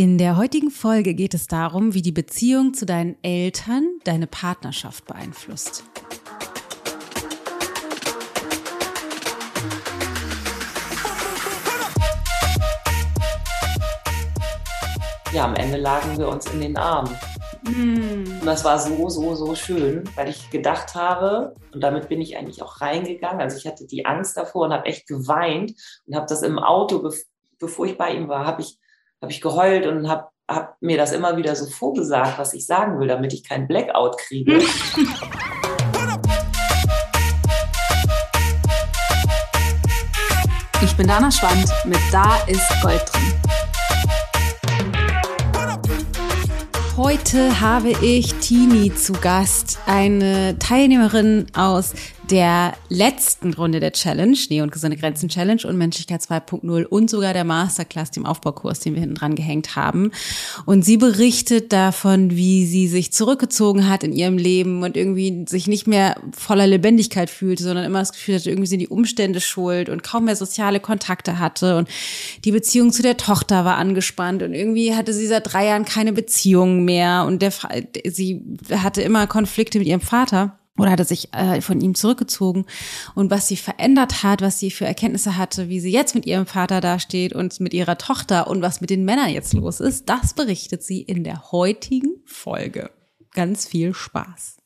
In der heutigen Folge geht es darum, wie die Beziehung zu deinen Eltern deine Partnerschaft beeinflusst. Ja, am Ende lagen wir uns in den Armen. Mm. Und das war so, so, so schön, weil ich gedacht habe, und damit bin ich eigentlich auch reingegangen. Also ich hatte die Angst davor und habe echt geweint und habe das im Auto, bevor ich bei ihm war, habe ich habe ich geheult und habe hab mir das immer wieder so vorgesagt, was ich sagen will, damit ich keinen Blackout kriege. Ich bin Dana Schwand mit Da ist Gold drin. Heute habe ich Tini zu Gast, eine Teilnehmerin aus der letzten Runde der Challenge, Nähe und gesunde Grenzen Challenge und Menschlichkeit 2.0 und sogar der Masterclass, dem Aufbaukurs, den wir hinten dran gehängt haben. Und sie berichtet davon, wie sie sich zurückgezogen hat in ihrem Leben und irgendwie sich nicht mehr voller Lebendigkeit fühlte, sondern immer das Gefühl hatte, irgendwie sind die Umstände schuld und kaum mehr soziale Kontakte hatte. Und die Beziehung zu der Tochter war angespannt und irgendwie hatte sie seit drei Jahren keine Beziehung mehr. Und der, sie hatte immer Konflikte mit ihrem Vater oder hatte sich äh, von ihm zurückgezogen und was sie verändert hat, was sie für Erkenntnisse hatte, wie sie jetzt mit ihrem Vater dasteht und mit ihrer Tochter und was mit den Männern jetzt los ist, das berichtet sie in der heutigen Folge. Ganz viel Spaß.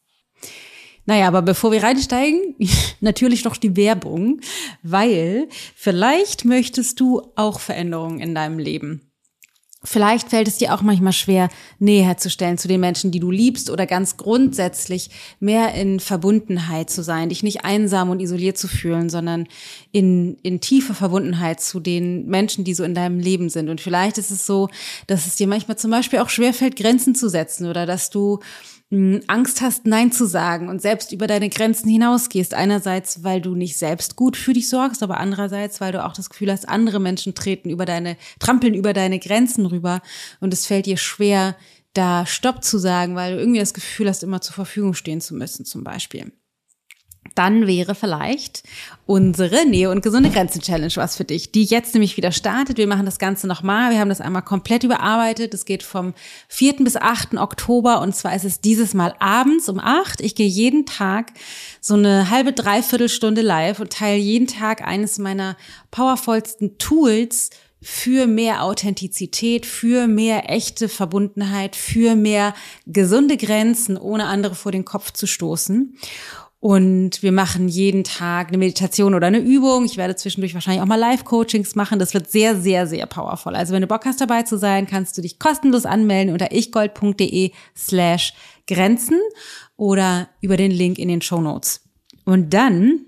Naja, aber bevor wir reinsteigen, natürlich noch die Werbung, weil vielleicht möchtest du auch Veränderungen in deinem Leben. Vielleicht fällt es dir auch manchmal schwer, Nähe herzustellen zu den Menschen, die du liebst oder ganz grundsätzlich mehr in Verbundenheit zu sein, dich nicht einsam und isoliert zu fühlen, sondern in, in tiefe Verbundenheit zu den Menschen, die so in deinem Leben sind. Und vielleicht ist es so, dass es dir manchmal zum Beispiel auch schwerfällt, Grenzen zu setzen oder dass du Angst hast, Nein zu sagen und selbst über deine Grenzen hinausgehst. Einerseits, weil du nicht selbst gut für dich sorgst, aber andererseits, weil du auch das Gefühl hast, andere Menschen treten über deine, trampeln über deine Grenzen rüber und es fällt dir schwer, da Stopp zu sagen, weil du irgendwie das Gefühl hast, immer zur Verfügung stehen zu müssen, zum Beispiel dann wäre vielleicht unsere Nähe und gesunde Grenzen Challenge was für dich, die jetzt nämlich wieder startet. Wir machen das Ganze nochmal. Wir haben das einmal komplett überarbeitet. Es geht vom 4. bis 8. Oktober und zwar ist es dieses Mal abends um 8. Ich gehe jeden Tag so eine halbe, dreiviertel Stunde live und teile jeden Tag eines meiner powervollsten Tools für mehr Authentizität, für mehr echte Verbundenheit, für mehr gesunde Grenzen, ohne andere vor den Kopf zu stoßen. Und wir machen jeden Tag eine Meditation oder eine Übung. Ich werde zwischendurch wahrscheinlich auch mal Live-Coachings machen. Das wird sehr, sehr, sehr powerful. Also wenn du Bock hast dabei zu sein, kannst du dich kostenlos anmelden unter ichgold.de slash Grenzen oder über den Link in den Show Notes. Und dann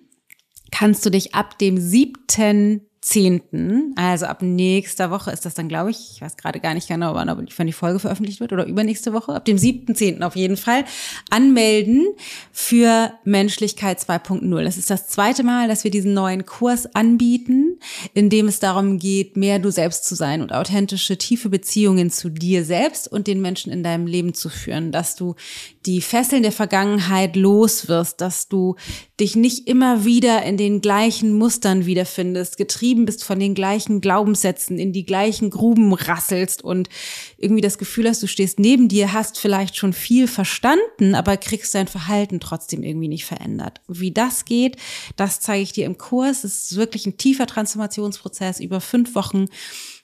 kannst du dich ab dem 7. 10., also ab nächster Woche ist das dann, glaube ich, ich weiß gerade gar nicht genau, wann, wann die Folge veröffentlicht wird oder übernächste Woche, ab dem 7.10. auf jeden Fall, anmelden für Menschlichkeit 2.0. Das ist das zweite Mal, dass wir diesen neuen Kurs anbieten, in dem es darum geht, mehr du selbst zu sein und authentische, tiefe Beziehungen zu dir selbst und den Menschen in deinem Leben zu führen, dass du die Fesseln der Vergangenheit los wirst, dass du dich nicht immer wieder in den gleichen Mustern wiederfindest, getrieben bist von den gleichen Glaubenssätzen, in die gleichen Gruben rasselst und irgendwie das Gefühl hast, du stehst neben dir, hast vielleicht schon viel verstanden, aber kriegst dein Verhalten trotzdem irgendwie nicht verändert. Wie das geht, das zeige ich dir im Kurs. Es ist wirklich ein tiefer Transformationsprozess. Über fünf Wochen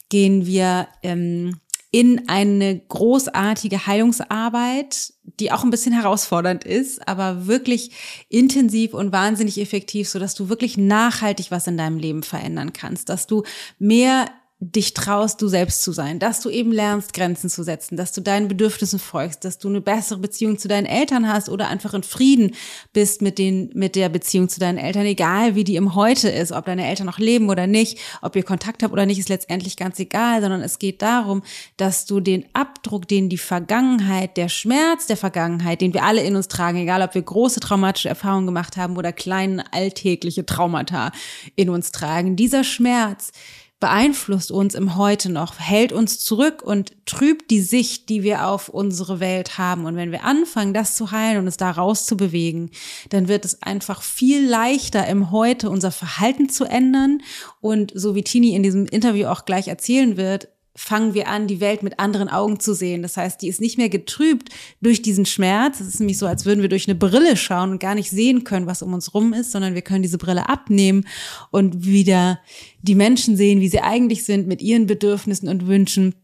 gehen wir ähm, in eine großartige Heilungsarbeit, die auch ein bisschen herausfordernd ist, aber wirklich intensiv und wahnsinnig effektiv, so dass du wirklich nachhaltig was in deinem Leben verändern kannst, dass du mehr dich traust, du selbst zu sein, dass du eben lernst, Grenzen zu setzen, dass du deinen Bedürfnissen folgst, dass du eine bessere Beziehung zu deinen Eltern hast oder einfach in Frieden bist mit den, mit der Beziehung zu deinen Eltern, egal wie die im Heute ist, ob deine Eltern noch leben oder nicht, ob ihr Kontakt habt oder nicht, ist letztendlich ganz egal, sondern es geht darum, dass du den Abdruck, den die Vergangenheit, der Schmerz der Vergangenheit, den wir alle in uns tragen, egal ob wir große traumatische Erfahrungen gemacht haben oder kleine alltägliche Traumata in uns tragen, dieser Schmerz, beeinflusst uns im Heute noch, hält uns zurück und trübt die Sicht, die wir auf unsere Welt haben. Und wenn wir anfangen, das zu heilen und es da rauszubewegen, dann wird es einfach viel leichter im Heute unser Verhalten zu ändern. Und so wie Tini in diesem Interview auch gleich erzählen wird, fangen wir an, die Welt mit anderen Augen zu sehen. Das heißt, die ist nicht mehr getrübt durch diesen Schmerz. Es ist nämlich so, als würden wir durch eine Brille schauen und gar nicht sehen können, was um uns rum ist, sondern wir können diese Brille abnehmen und wieder die Menschen sehen, wie sie eigentlich sind, mit ihren Bedürfnissen und Wünschen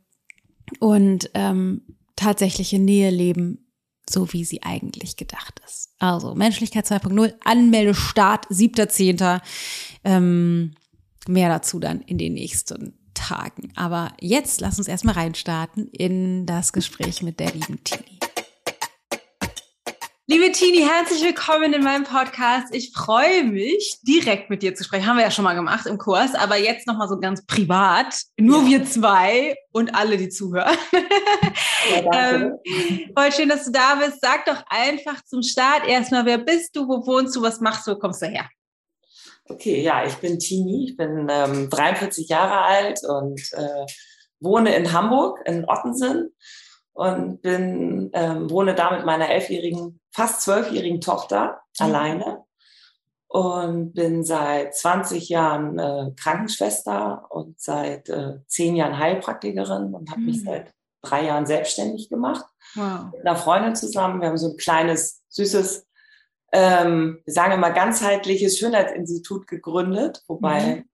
und ähm, tatsächliche Nähe leben, so wie sie eigentlich gedacht ist. Also Menschlichkeit 2.0, Anmeldestart 7.10. Ähm, mehr dazu dann in den nächsten Tagen. Aber jetzt lass uns erstmal reinstarten in das Gespräch mit der lieben Tini. Liebe Tini, herzlich willkommen in meinem Podcast. Ich freue mich, direkt mit dir zu sprechen. Haben wir ja schon mal gemacht im Kurs, aber jetzt nochmal so ganz privat. Nur ja. wir zwei und alle, die zuhören. Ja, ähm, voll schön, dass du da bist. Sag doch einfach zum Start erstmal, wer bist du, wo wohnst du, was machst du, wo kommst du her? Okay, ja, ich bin Tini, ich bin ähm, 43 Jahre alt und äh, wohne in Hamburg, in Ottensen und bin, ähm, wohne da mit meiner elfjährigen, fast zwölfjährigen Tochter mhm. alleine und bin seit 20 Jahren äh, Krankenschwester und seit äh, zehn Jahren Heilpraktikerin und habe mhm. mich seit drei Jahren selbstständig gemacht. Wow. Mit einer Freundin zusammen. Wir haben so ein kleines, süßes ähm, wir sagen immer, ganzheitliches Schönheitsinstitut gegründet, wobei mhm.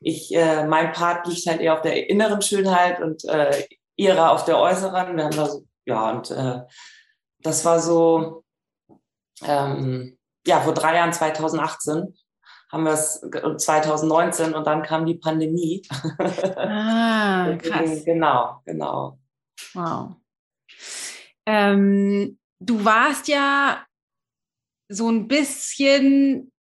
ich, äh, mein Part liegt halt eher auf der inneren Schönheit und äh, ihrer auf der äußeren. Wir haben da so, ja, und äh, das war so, ähm, ja, vor drei Jahren, 2018, haben wir es 2019 und dann kam die Pandemie. Ah, krass. genau, genau. Wow. Ähm, du warst ja so ein bisschen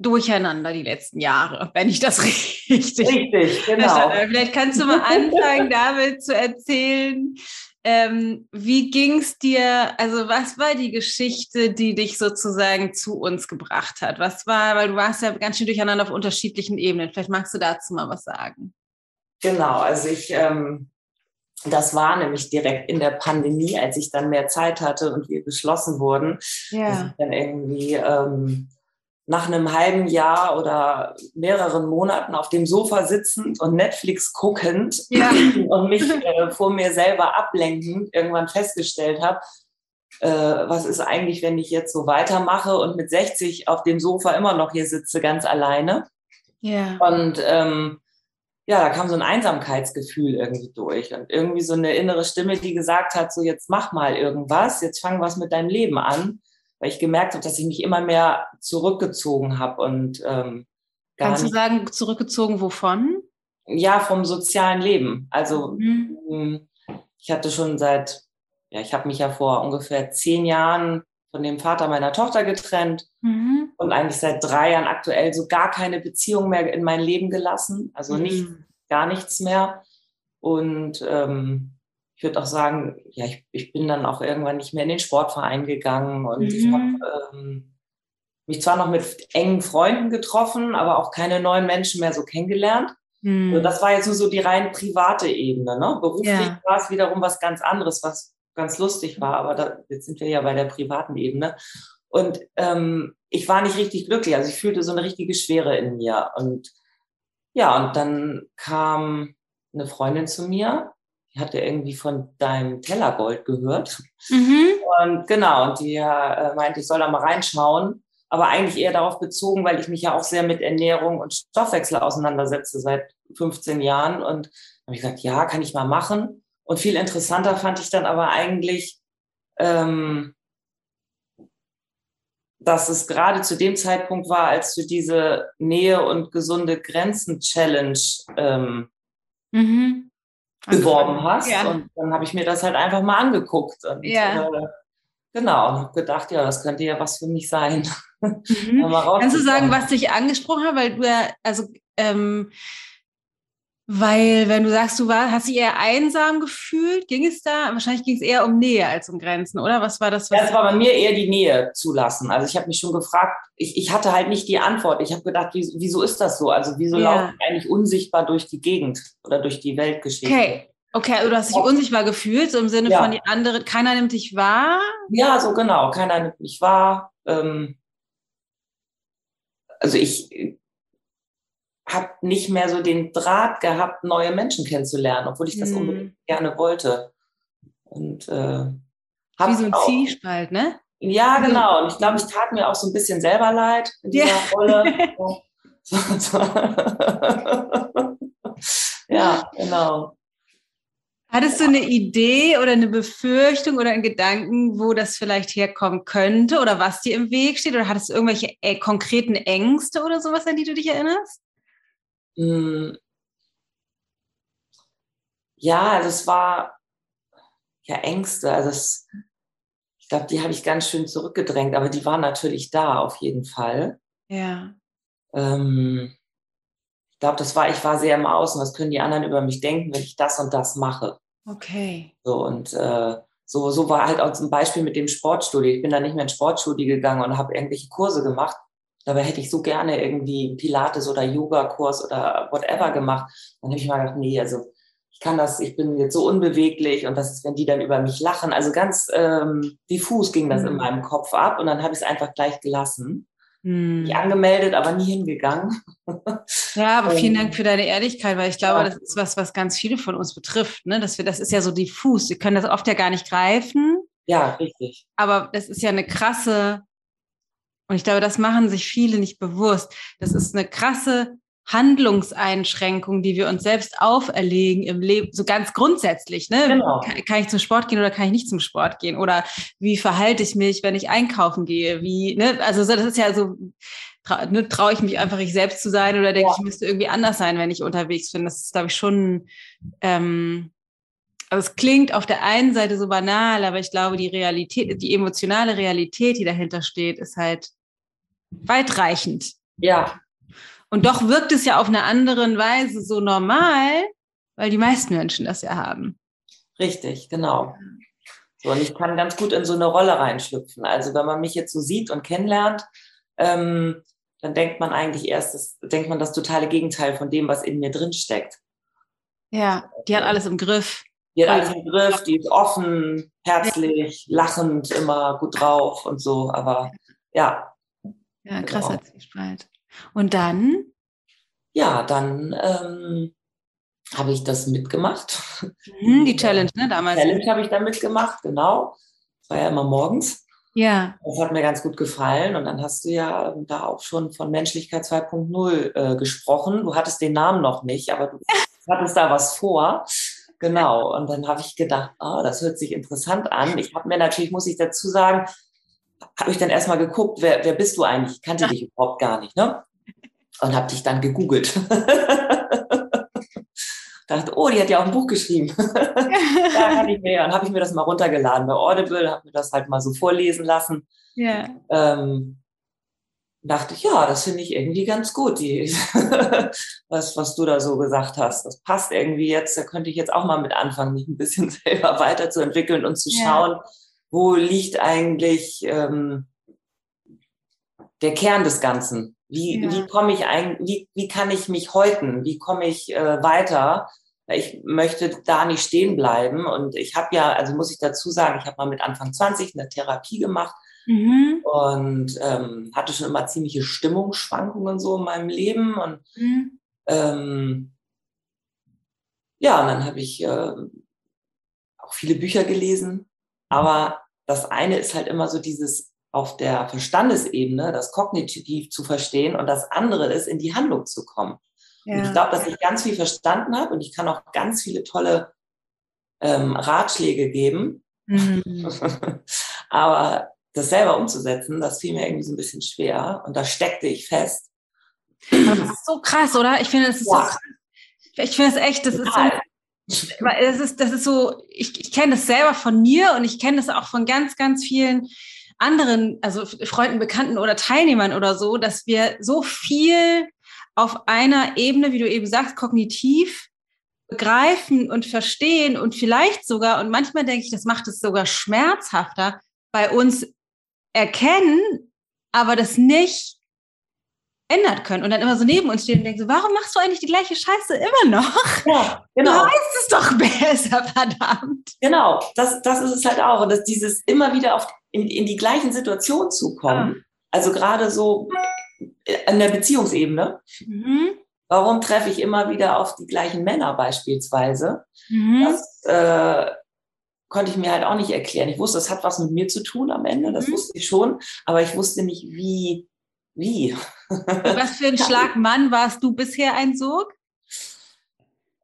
durcheinander die letzten Jahre, wenn ich das richtig. Richtig, genau. Vielleicht kannst du mal anfangen, damit zu erzählen, ähm, wie ging es dir, also was war die Geschichte, die dich sozusagen zu uns gebracht hat? Was war, weil du warst ja ganz schön durcheinander auf unterschiedlichen Ebenen. Vielleicht magst du dazu mal was sagen. Genau, also ich ähm, das war nämlich direkt in der Pandemie, als ich dann mehr Zeit hatte und wir geschlossen wurden. Ja. Dann irgendwie ähm, nach einem halben Jahr oder mehreren Monaten auf dem Sofa sitzend und Netflix guckend ja. und mich äh, vor mir selber ablenkend irgendwann festgestellt habe, äh, was ist eigentlich, wenn ich jetzt so weitermache und mit 60 auf dem Sofa immer noch hier sitze, ganz alleine. Ja. Und ähm, ja, da kam so ein Einsamkeitsgefühl irgendwie durch und irgendwie so eine innere Stimme, die gesagt hat, so jetzt mach mal irgendwas, jetzt fang was mit deinem Leben an, weil ich gemerkt habe, dass ich mich immer mehr zurückgezogen habe und ähm, Kannst du sagen, zurückgezogen wovon? Ja, vom sozialen Leben. Also mhm. Ähm, ich hatte schon seit, ja, ich habe mich ja vor ungefähr zehn Jahren von dem Vater meiner Tochter getrennt mhm. Und eigentlich seit drei Jahren aktuell so gar keine Beziehung mehr in mein Leben gelassen, also mhm. nicht gar nichts mehr. Und ähm, ich würde auch sagen, ja, ich, ich bin dann auch irgendwann nicht mehr in den Sportverein gegangen und mhm. ich habe ähm, mich zwar noch mit engen Freunden getroffen, aber auch keine neuen Menschen mehr so kennengelernt. Mhm. Also das war jetzt nur so die rein private Ebene. Ne? Beruflich ja. war es wiederum was ganz anderes, was ganz lustig war, aber da, jetzt sind wir ja bei der privaten Ebene. Und ähm, ich war nicht richtig glücklich, also ich fühlte so eine richtige Schwere in mir. Und ja, und dann kam eine Freundin zu mir, die hatte irgendwie von deinem Tellergold gehört. Mhm. Und genau, und die äh, meinte, ich soll da mal reinschauen, aber eigentlich eher darauf bezogen, weil ich mich ja auch sehr mit Ernährung und Stoffwechsel auseinandersetze seit 15 Jahren. Und habe ich gesagt, ja, kann ich mal machen. Und viel interessanter fand ich dann aber eigentlich, ähm, dass es gerade zu dem Zeitpunkt war, als du diese Nähe und gesunde Grenzen-Challenge ähm, mhm. beworben hast. Ja. Und dann habe ich mir das halt einfach mal angeguckt. Und, ja. äh, genau, und habe gedacht, ja, das könnte ja was für mich sein. Mhm. Kannst du sagen, was dich angesprochen hat? Weil du ja, also ähm, weil, wenn du sagst, du war, hast dich eher einsam gefühlt, ging es da? Wahrscheinlich ging es eher um Nähe als um Grenzen, oder? Was war das? Was ja, es war bei mir eher die Nähe zulassen. Also ich habe mich schon gefragt, ich, ich hatte halt nicht die Antwort. Ich habe gedacht, wie, wieso ist das so? Also wieso ja. laufe ich eigentlich unsichtbar durch die Gegend oder durch die Weltgeschichte? Okay. Okay, also du hast dich unsichtbar gefühlt, so im Sinne ja. von die andere, keiner nimmt dich wahr? Ja, so genau, keiner nimmt mich wahr. Ähm, also ich habe nicht mehr so den Draht gehabt, neue Menschen kennenzulernen, obwohl ich das mhm. unbedingt gerne wollte. Und äh, Wie so ein auch, Zielspalt, ne? Ja, genau. Und ich glaube, ich tat mir auch so ein bisschen selber leid in dieser ja. Rolle. ja, genau. Hattest du eine Idee oder eine Befürchtung oder einen Gedanken, wo das vielleicht herkommen könnte oder was dir im Weg steht? Oder hattest du irgendwelche äh, konkreten Ängste oder sowas, an die du dich erinnerst? Hm. Ja, also es war ja Ängste. Also es, ich glaube, die habe ich ganz schön zurückgedrängt, aber die waren natürlich da auf jeden Fall. Ja. Ähm, ich glaube, das war, ich war sehr im Außen. Was können die anderen über mich denken, wenn ich das und das mache? Okay. So und äh, so, so war halt auch zum Beispiel mit dem Sportstudio. Ich bin da nicht mehr ins Sportstudio gegangen und habe irgendwelche Kurse gemacht. Dabei hätte ich so gerne irgendwie Pilates oder Yoga-Kurs oder whatever gemacht. Dann habe ich mal gedacht, nee, also ich kann das, ich bin jetzt so unbeweglich und was ist, wenn die dann über mich lachen? Also ganz ähm, diffus ging das mhm. in meinem Kopf ab und dann habe ich es einfach gleich gelassen. Mhm. Ich angemeldet, aber nie hingegangen. Ja, aber vielen Dank für deine Ehrlichkeit, weil ich glaube, ja. das ist was, was ganz viele von uns betrifft. Ne? Dass wir, das ist ja so diffus. Wir können das oft ja gar nicht greifen. Ja, richtig. Aber das ist ja eine krasse, und ich glaube, das machen sich viele nicht bewusst. Das ist eine krasse Handlungseinschränkung, die wir uns selbst auferlegen im Leben, so ganz grundsätzlich. Ne? Genau. Kann, kann, ich zum Sport gehen oder kann ich nicht zum Sport gehen? Oder wie verhalte ich mich, wenn ich einkaufen gehe? Wie, ne? Also das ist ja so, tra ne, traue ich mich einfach, ich selbst zu sein oder denke ja. ich, müsste irgendwie anders sein, wenn ich unterwegs bin. Das ist, glaube ich, schon, ähm, also es klingt auf der einen Seite so banal, aber ich glaube, die Realität, die emotionale Realität, die dahinter steht, ist halt weitreichend. Ja, und doch wirkt es ja auf eine andere Weise so normal, weil die meisten Menschen das ja haben. Richtig, genau. So, und ich kann ganz gut in so eine Rolle reinschlüpfen. Also wenn man mich jetzt so sieht und kennenlernt, ähm, dann denkt man eigentlich erst, das, denkt man das totale Gegenteil von dem, was in mir drin steckt. Ja, die hat alles im Griff. Die hat alles im Griff, die ist offen, herzlich, lachend, immer gut drauf und so, aber ja. Ja, krasser genau. Zwiespalt. Und dann? Ja, dann ähm, habe ich das mitgemacht. Mhm, die Challenge, ne, damals. Challenge habe ich dann mitgemacht, genau. Das war ja immer morgens. Ja. Das hat mir ganz gut gefallen. Und dann hast du ja da auch schon von Menschlichkeit 2.0 äh, gesprochen. Du hattest den Namen noch nicht, aber du hattest da was vor. Genau. Und dann habe ich gedacht, oh, das hört sich interessant an. Ich habe mir natürlich, muss ich dazu sagen, habe ich dann erstmal geguckt, wer, wer bist du eigentlich? Ich kannte dich überhaupt gar nicht, ne? Und habe dich dann gegoogelt. dachte, oh, die hat ja auch ein Buch geschrieben. da kann ich mir, dann habe ich mir das mal runtergeladen bei Audible, habe mir das halt mal so vorlesen lassen. Ja. Ähm, dachte ich, ja, das finde ich irgendwie ganz gut, die, was, was du da so gesagt hast. Das passt irgendwie jetzt, da könnte ich jetzt auch mal mit anfangen, mich ein bisschen selber weiterzuentwickeln und zu schauen, ja wo liegt eigentlich ähm, der Kern des Ganzen? Wie, ja. wie komme ich ein, wie, wie kann ich mich häuten? Wie komme ich äh, weiter? Ich möchte da nicht stehen bleiben. Und ich habe ja, also muss ich dazu sagen, ich habe mal mit Anfang 20 eine Therapie gemacht mhm. und ähm, hatte schon immer ziemliche Stimmungsschwankungen so in meinem Leben. Und mhm. ähm, ja, und dann habe ich äh, auch viele Bücher gelesen, aber das eine ist halt immer so dieses auf der Verstandesebene, das kognitiv zu verstehen und das andere ist, in die Handlung zu kommen. Ja. Und ich glaube, dass ich ganz viel verstanden habe und ich kann auch ganz viele tolle ähm, Ratschläge geben. Mhm. Aber das selber umzusetzen, das fiel mir irgendwie so ein bisschen schwer und da steckte ich fest. das ist so krass, oder? Ich finde, das ist ja. so krass. Ich finde es echt, das ist so weil das ist, das ist so, ich, ich kenne das selber von mir und ich kenne das auch von ganz, ganz vielen anderen, also Freunden, Bekannten oder Teilnehmern oder so, dass wir so viel auf einer Ebene, wie du eben sagst, kognitiv begreifen und verstehen und vielleicht sogar, und manchmal denke ich, das macht es sogar schmerzhafter, bei uns erkennen, aber das nicht ändert können und dann immer so neben uns stehen und denken so, warum machst du eigentlich die gleiche Scheiße immer noch? Ja, genau. Du weißt es doch besser, verdammt. Genau, das, das ist es halt auch. Und dass dieses immer wieder auf, in, in die gleichen Situationen zu kommen, ja. also gerade so in der Beziehungsebene, mhm. Warum treffe ich immer wieder auf die gleichen Männer beispielsweise? Mhm. Das äh, konnte ich mir halt auch nicht erklären. Ich wusste, das hat was mit mir zu tun am Ende, das mhm. wusste ich schon, aber ich wusste nicht, wie. Wie? Was für ein Schlagmann warst du bisher ein Sog?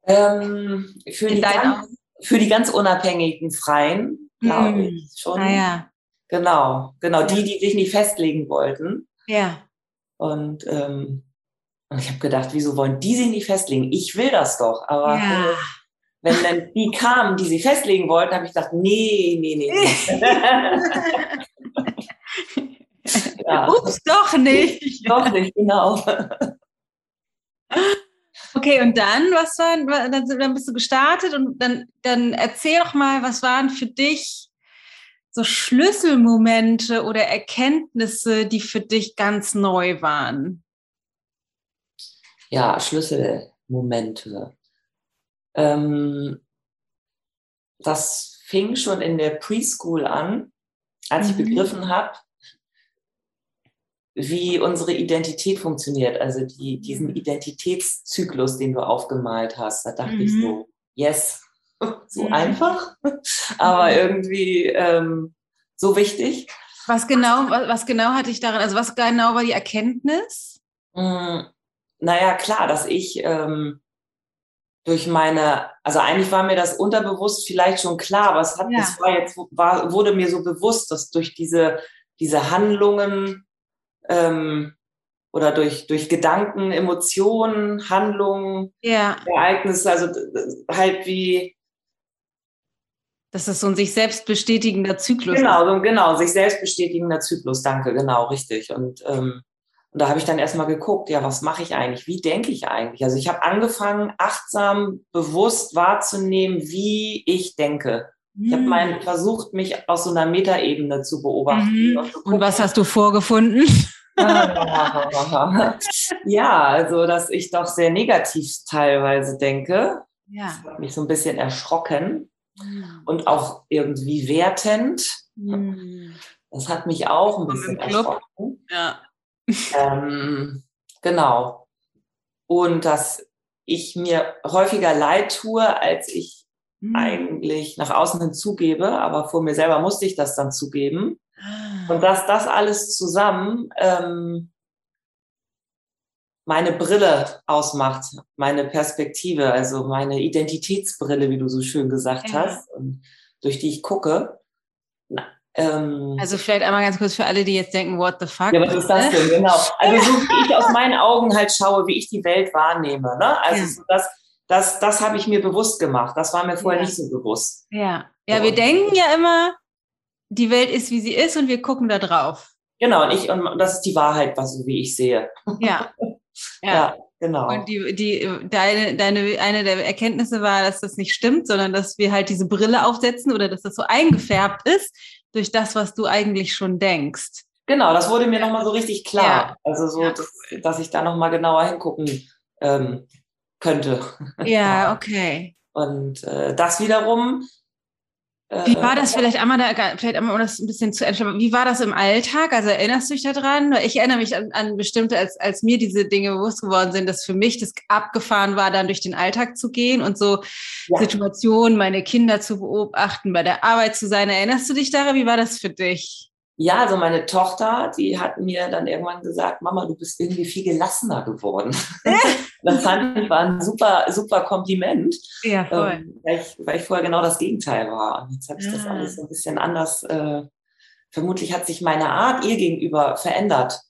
Ähm, für, die ganz, für, die ganz, unabhängigen Freien, glaube mhm. ich schon. Ah, ja. Genau, genau, die, die sich nicht festlegen wollten. Ja. Und, ähm, und ich habe gedacht, wieso wollen die sich nicht festlegen? Ich will das doch, aber ja. äh, wenn dann die kamen, die sich festlegen wollten, habe ich gedacht, nee, nee, nee. ja. Ups, doch nicht. Doch nicht, genau. Okay, und dann, was war, dann, dann bist du gestartet und dann, dann erzähl doch mal, was waren für dich so Schlüsselmomente oder Erkenntnisse, die für dich ganz neu waren? Ja, Schlüsselmomente. Ähm, das fing schon in der Preschool an, als mhm. ich begriffen habe, wie unsere Identität funktioniert, also die, diesen mhm. Identitätszyklus, den du aufgemalt hast. Da dachte mhm. ich so, yes, so mhm. einfach, aber mhm. irgendwie ähm, so wichtig. Was genau, was, was, genau hatte ich daran, also was genau war die Erkenntnis? Mm, naja, klar, dass ich ähm, durch meine, also eigentlich war mir das unterbewusst vielleicht schon klar, aber es hat, ja. es war jetzt, war, wurde mir so bewusst, dass durch diese, diese Handlungen ähm, oder durch, durch Gedanken, Emotionen, Handlungen, ja. Ereignisse, also halt wie. Das ist so ein sich selbst bestätigender Zyklus. Genau, so, genau, sich selbst bestätigender Zyklus, danke, genau, richtig. Und ähm, und da habe ich dann erstmal geguckt, ja, was mache ich eigentlich? Wie denke ich eigentlich? Also ich habe angefangen, achtsam, bewusst wahrzunehmen, wie ich denke. Ich habe mal hm. versucht, mich aus so einer Metaebene zu beobachten. Mhm. Und, und, was hast du vorgefunden? ja, also dass ich doch sehr negativ teilweise denke. Ja. Das hat mich so ein bisschen erschrocken mhm. und auch irgendwie wertend. Mhm. Das hat mich auch ein bisschen erschrocken. Ja ähm, genau. Und dass ich mir häufiger leid tue, als ich mhm. eigentlich nach außen hin zugebe, aber vor mir selber musste ich das dann zugeben. Ah. Und dass das alles zusammen ähm, meine Brille ausmacht, meine Perspektive, also meine Identitätsbrille, wie du so schön gesagt ja. hast, durch die ich gucke. Ähm, also vielleicht einmal ganz kurz für alle, die jetzt denken, what the fuck? Ja, was ist das denn? Genau. Also so wie ich aus meinen Augen halt schaue, wie ich die Welt wahrnehme. Ne? Also ja. so das, das, das habe ich mir bewusst gemacht. Das war mir vorher ja. nicht so bewusst. Ja, ja, so. wir denken ja immer, die Welt ist, wie sie ist und wir gucken da drauf. Genau, und ich, und das ist die Wahrheit, was so wie ich sehe. Ja. ja. ja. Genau. Und die, die, deine, deine, eine der Erkenntnisse war, dass das nicht stimmt, sondern dass wir halt diese Brille aufsetzen oder dass das so eingefärbt ist, durch das, was du eigentlich schon denkst. Genau, das wurde mir nochmal so richtig klar. Ja. Also so, dass, dass, ich da nochmal genauer hingucken ähm, könnte. Ja, okay. Und äh, das wiederum wie war das vielleicht einmal, da, vielleicht einmal, um das ein bisschen zu entscheiden, wie war das im Alltag? Also erinnerst du dich daran? Ich erinnere mich an, an bestimmte, als, als mir diese Dinge bewusst geworden sind, dass für mich das abgefahren war, dann durch den Alltag zu gehen und so ja. Situationen, meine Kinder zu beobachten, bei der Arbeit zu sein. Erinnerst du dich daran? Wie war das für dich? Ja, also meine Tochter, die hat mir dann irgendwann gesagt, Mama, du bist irgendwie viel gelassener geworden. das fand ich war ein super, super Kompliment. Ja, voll. Ähm, weil, ich, weil ich vorher genau das Gegenteil war. Und jetzt habe ich ja. das ah. alles so ein bisschen anders. Äh, vermutlich hat sich meine Art ihr gegenüber verändert.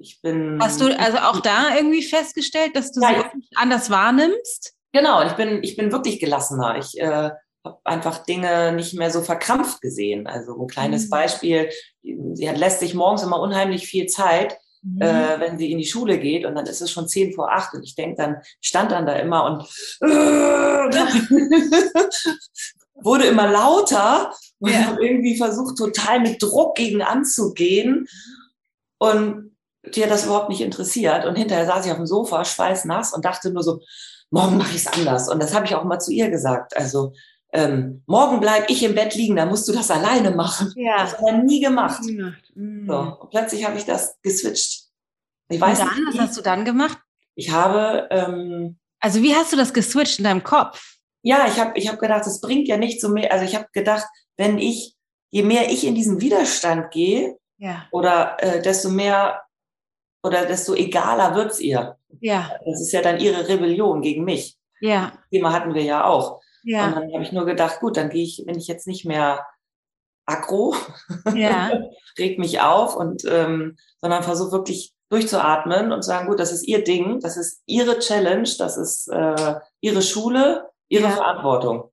Ich bin. Hast du also auch da irgendwie festgestellt, dass du ja, sie anders wahrnimmst? Genau, ich bin, ich bin wirklich gelassener. Ich äh, habe einfach Dinge nicht mehr so verkrampft gesehen. Also ein kleines mhm. Beispiel, sie hat, lässt sich morgens immer unheimlich viel Zeit, mhm. äh, wenn sie in die Schule geht und dann ist es schon zehn vor acht und ich denke dann, stand dann da immer und wurde immer lauter und ja. habe irgendwie versucht, total mit Druck gegen anzugehen und die hat das überhaupt nicht interessiert und hinterher saß ich auf dem Sofa, schweißnass und dachte nur so, morgen mache ich es anders und das habe ich auch mal zu ihr gesagt. Also ähm, morgen bleib ich im Bett liegen, da musst du das alleine machen. Ja. Das hat er nie gemacht. Mhm. So, und plötzlich habe ich das geswitcht. Ich weiß und dann, nicht, was hast du dann gemacht? Ich habe. Ähm, also wie hast du das geswitcht in deinem Kopf? Ja, ich habe ich hab gedacht, es bringt ja nicht so mehr. Also ich habe gedacht, wenn ich, je mehr ich in diesen Widerstand gehe, ja. oder äh, desto mehr oder desto egaler wird's ihr. Ja. Das ist ja dann ihre Rebellion gegen mich. Ja. Das Thema hatten wir ja auch. Ja. Und dann habe ich nur gedacht, gut, dann gehe ich, wenn ich jetzt nicht mehr aggro, ja. reg mich auf und ähm, sondern versuche wirklich durchzuatmen und sagen, gut, das ist ihr Ding, das ist ihre Challenge, das ist äh, ihre Schule, ihre ja. Verantwortung.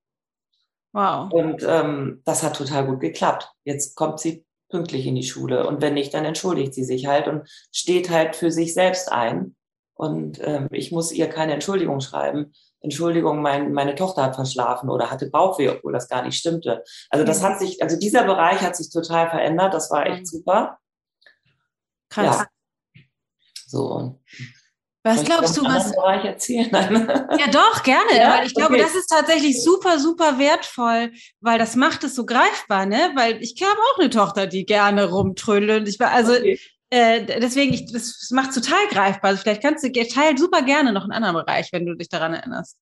Wow. Und ähm, das hat total gut geklappt. Jetzt kommt sie pünktlich in die Schule und wenn nicht, dann entschuldigt sie sich halt und steht halt für sich selbst ein. Und ähm, ich muss ihr keine Entschuldigung schreiben, Entschuldigung, mein, meine Tochter hat verschlafen oder hatte Bauchweh, obwohl das gar nicht stimmte. Also das hat sich, also dieser Bereich hat sich total verändert. Das war echt super. Krass. Ja. So. Was glaubst du, was? Bereich erzählen? ja, doch, gerne. Ja? Weil ich glaube, okay. das ist tatsächlich super, super wertvoll, weil das macht es so greifbar, ne? Weil ich habe auch eine Tochter, die gerne rumtrödelt. Ich war, also, okay. Äh, deswegen, ich, das macht total greifbar. Also vielleicht kannst du, teilen super gerne noch einen anderen Bereich, wenn du dich daran erinnerst.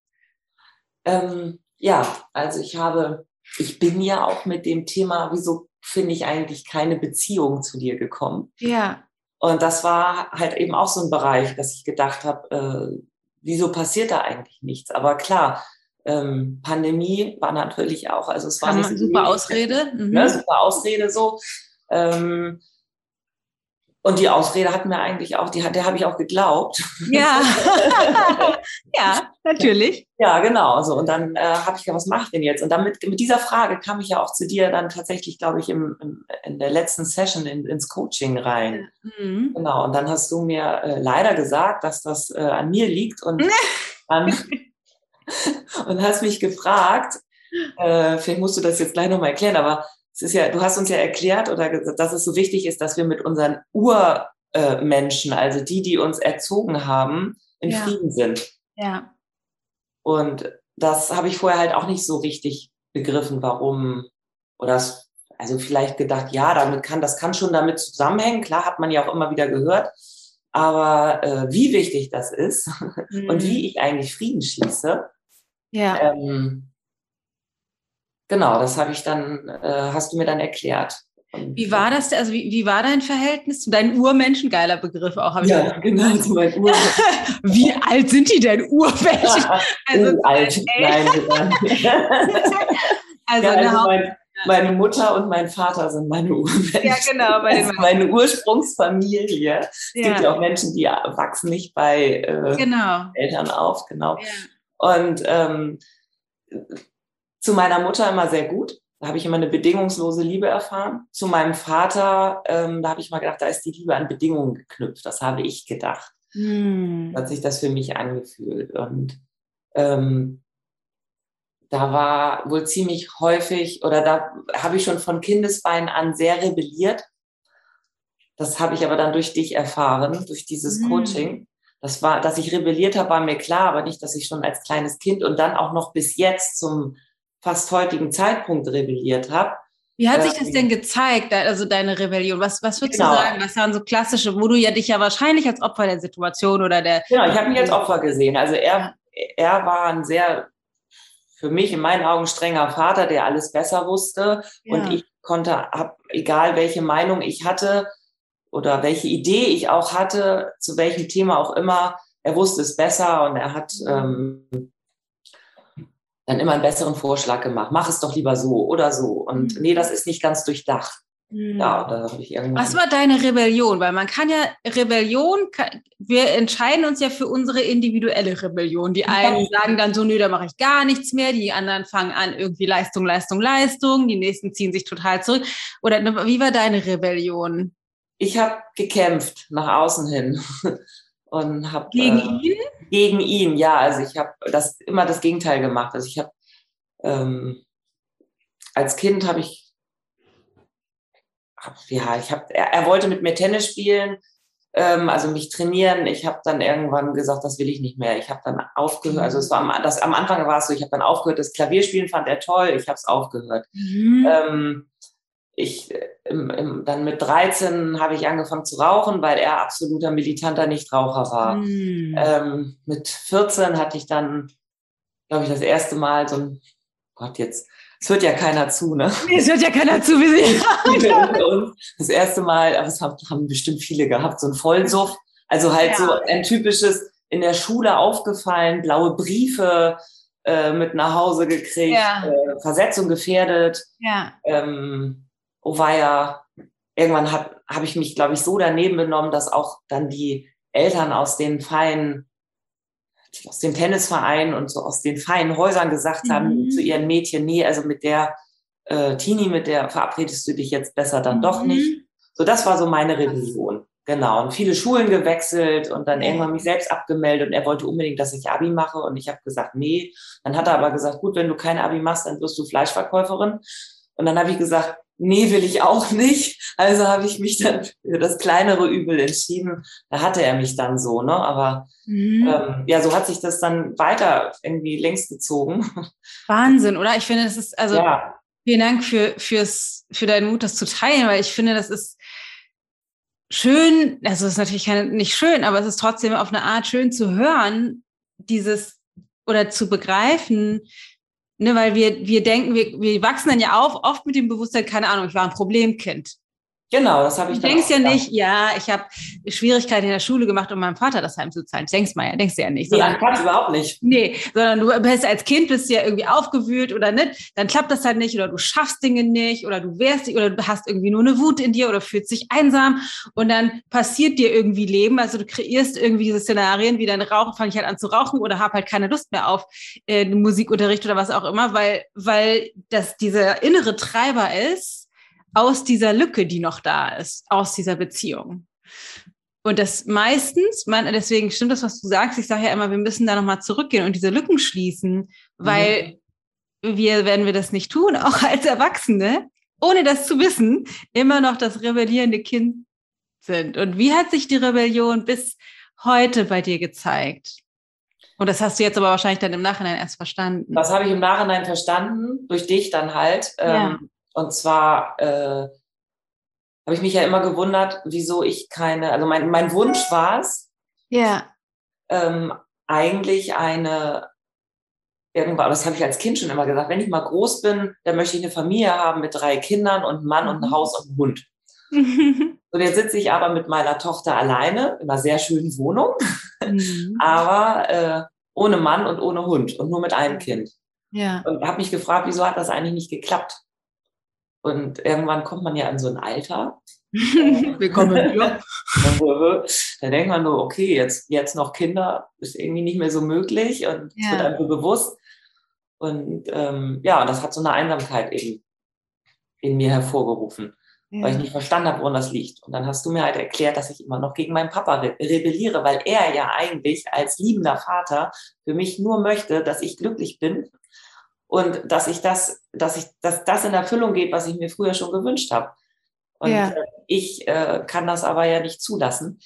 Ähm, ja, also ich habe, ich bin ja auch mit dem Thema, wieso finde ich eigentlich keine Beziehung zu dir gekommen? Ja. Und das war halt eben auch so ein Bereich, dass ich gedacht habe, äh, wieso passiert da eigentlich nichts? Aber klar, ähm, Pandemie war natürlich auch, also es war eine super Ausrede. Mhm. Ne, super Ausrede so. Ähm, und die Ausrede hat mir eigentlich auch, die hat, der habe ich auch geglaubt. Ja, ja, natürlich. Ja, genau. So und dann äh, habe ich ja, was mache ich denn jetzt? Und dann mit, mit dieser Frage kam ich ja auch zu dir dann tatsächlich, glaube ich, im, im, in der letzten Session in, ins Coaching rein. Mhm. Genau. Und dann hast du mir äh, leider gesagt, dass das äh, an mir liegt und dann, und hast mich gefragt. Äh, vielleicht musst du das jetzt gleich nochmal erklären, aber es ist ja, du hast uns ja erklärt oder gesagt, dass es so wichtig ist, dass wir mit unseren Urmenschen, also die, die uns erzogen haben, in Ja. Frieden sind. Ja. Und das habe ich vorher halt auch nicht so richtig begriffen, warum oder das, also vielleicht gedacht, ja, damit kann, das kann schon damit zusammenhängen. Klar, hat man ja auch immer wieder gehört. Aber äh, wie wichtig das ist und Mhm. wie ich eigentlich Frieden schließe, Ja. ähm, genau, das habe ich dann, äh, hast du mir dann erklärt. Und, Wie war das? Also wie, wie war dein Verhältnis zu deinen Urmenschen? Geiler Begriff auch. Hab ich Ja, genau, so mein Ur. Wie alt sind die denn Urmenschen? Also, alt, nein. Also, ja, also mein, meine Mutter und mein Vater sind meine Urmenschen. ja, genau. Das ist meine Ursprungsfamilie. Es gibt ja. ja auch Menschen, die wachsen nicht bei äh, Genau. Eltern auf, genau. Ja. Und ähm, zu meiner Mutter immer sehr gut. Da habe ich immer eine bedingungslose Liebe erfahren. Zu meinem Vater, ähm, da habe ich mal gedacht, da ist die Liebe an Bedingungen geknüpft. Das habe ich gedacht. Hm. Hat sich das für mich angefühlt. Und ähm, da war wohl ziemlich häufig, oder da habe ich schon von Kindesbeinen an sehr rebelliert. Das habe ich aber dann durch dich erfahren, durch dieses Hm. Coaching. Das war, dass ich rebelliert habe, war mir klar, aber nicht, dass ich schon als kleines Kind und dann auch noch bis jetzt zum fast heutigen Zeitpunkt rebelliert habe. Wie hat sich das Ähm, denn gezeigt, also deine Rebellion? Was, was würdest Genau. du sagen? Was waren so klassische, wo du ja dich ja wahrscheinlich als Opfer der Situation oder der. Genau, ich habe mich als Opfer gesehen. Also er, er war ein sehr, für mich in meinen Augen strenger Vater, der alles besser wusste. Ja. Und ich konnte, hab, egal welche Meinung ich hatte oder welche Idee ich auch hatte, zu welchem Thema auch immer, er wusste es besser und er hat ähm, dann immer einen besseren Vorschlag gemacht. Mach es doch lieber so oder so. Und Mhm. nee, das ist nicht ganz durchdacht. Hm. Ja, da habe ich irgendwann. Was war deine Rebellion? Weil man kann ja Rebellion, kann- wir entscheiden uns ja für unsere individuelle Rebellion. Die einen sagen dann so, nö, da mache ich gar nichts mehr. Die anderen fangen an irgendwie Leistung, Leistung, Leistung. Die nächsten ziehen sich total zurück. Oder wie war deine Rebellion? ich habe gekämpft nach außen hin und habe Gegen äh, ihn? Gegen ihn, ja. Also ich habe das immer das Gegenteil gemacht. Also ich habe ähm, als Kind habe ich hab, ja, ich habe er, er wollte mit mir Tennis spielen, ähm, also mich trainieren. Ich habe dann irgendwann gesagt, das will ich nicht mehr. Ich habe dann aufgehört. Also es war am, das, am Anfang war es so, ich habe dann aufgehört. Das Klavierspielen fand er toll. Ich habe es aufgehört. Mhm. Ähm, ich im, im, dann mit 13 habe ich angefangen zu rauchen, weil er absoluter militanter Nichtraucher war. Mm. Ähm, mit 14 hatte ich dann, glaube ich, das erste Mal so ein, Gott, jetzt, es hört ja keiner zu, ne? Nee, es hört ja keiner zu, wie sie. das erste Mal, aber es haben, haben bestimmt viele gehabt, so ein Vollsuff. Also halt ja. so ein typisches, in der Schule aufgefallen, blaue Briefe, äh, mit nach Hause gekriegt, ja. äh, Versetzung gefährdet. Ja. Ähm, oh ja, irgendwann habe hab ich mich, glaube ich, so daneben benommen, dass auch dann die Eltern aus den feinen, aus dem Tennisverein und so aus den feinen Häusern gesagt mhm. haben zu ihren Mädchen, nee, also mit der äh, Tini, mit der verabredest du dich jetzt besser dann mhm. doch nicht. So, das war so meine Religion. Genau, und viele Schulen gewechselt und dann irgendwann mich selbst abgemeldet und er wollte unbedingt, dass ich Abi mache und ich habe gesagt, nee. Dann hat er aber gesagt, gut, wenn du kein Abi machst, dann wirst du Fleischverkäuferin. Und dann habe ich gesagt, nee, will ich auch nicht. Also habe ich mich dann für das kleinere Übel entschieden. Da hatte er mich dann so, ne? Aber mhm. ähm, ja, so hat sich das dann weiter irgendwie längst gezogen. Wahnsinn, oder? Ich finde, das ist, also ja. vielen Dank für, fürs, für deinen Mut, das zu teilen, weil ich finde, das ist schön, also es ist natürlich keine, nicht schön, aber es ist trotzdem auf eine Art schön zu hören, dieses oder zu begreifen, ne, weil wir, wir denken, wir, wir wachsen dann ja auf, oft mit dem Bewusstsein, keine Ahnung, ich war ein Problemkind. Genau, das habe ich Du denkst ja nicht, ja, ich habe Schwierigkeiten in der Schule gemacht, um meinem Vater das heimzuzahlen. Denkst mal ja, denkst du ja nicht. Sondern, ja, klappt überhaupt nicht. Nee, sondern du bist als Kind bist ja irgendwie aufgewühlt oder nicht, dann klappt das halt nicht oder du schaffst Dinge nicht oder du wehrst dich oder du hast irgendwie nur eine Wut in dir oder fühlst dich einsam und dann passiert dir irgendwie Leben. Also du kreierst irgendwie diese Szenarien, wie dein Rauchen, fange ich halt an zu rauchen oder habe halt keine Lust mehr auf äh, Musikunterricht oder was auch immer, weil, weil das dieser innere Treiber ist, aus dieser Lücke, die noch da ist, aus dieser Beziehung. Und das meistens, man, deswegen stimmt das, was du sagst. Ich sage ja immer, wir müssen da nochmal zurückgehen und diese Lücken schließen, weil mhm. wir, wenn wir das nicht tun, auch als Erwachsene, ohne das zu wissen, immer noch das rebellierende Kind sind. Und wie hat sich die Rebellion bis heute bei dir gezeigt? Und das hast du jetzt aber wahrscheinlich dann im Nachhinein erst verstanden. Das habe ich im Nachhinein verstanden, durch dich dann halt. Ja. Ähm, und zwar äh, habe ich mich ja immer gewundert, wieso ich keine, also mein, mein Wunsch war es, ja. ähm, eigentlich eine, irgendwann, das habe ich als Kind schon immer gesagt, wenn ich mal groß bin, dann möchte ich eine Familie haben mit drei Kindern und einem Mann und ein mhm. Haus und einem Hund. und jetzt sitze ich aber mit meiner Tochter alleine in einer sehr schönen Wohnung, mhm. aber äh, ohne Mann und ohne Hund und nur mit einem Kind. Ja. Und habe mich gefragt, wieso hat das eigentlich nicht geklappt? Und irgendwann kommt man ja in so ein Alter. Willkommen hier. da denkt man nur, okay, jetzt, jetzt noch Kinder ist irgendwie nicht mehr so möglich und es wird einem bewusst. Und ähm, ja, das hat so eine Einsamkeit eben in mir hervorgerufen, ja. weil ich nicht verstanden habe, woran das liegt. Und dann hast du mir halt erklärt, dass ich immer noch gegen meinen Papa re rebelliere, weil er ja eigentlich als liebender Vater für mich nur möchte, dass ich glücklich bin und dass ich das, dass ich, dass das in Erfüllung geht, was ich mir früher schon gewünscht habe. Und ja. Äh, ich äh, kann das aber ja nicht zulassen,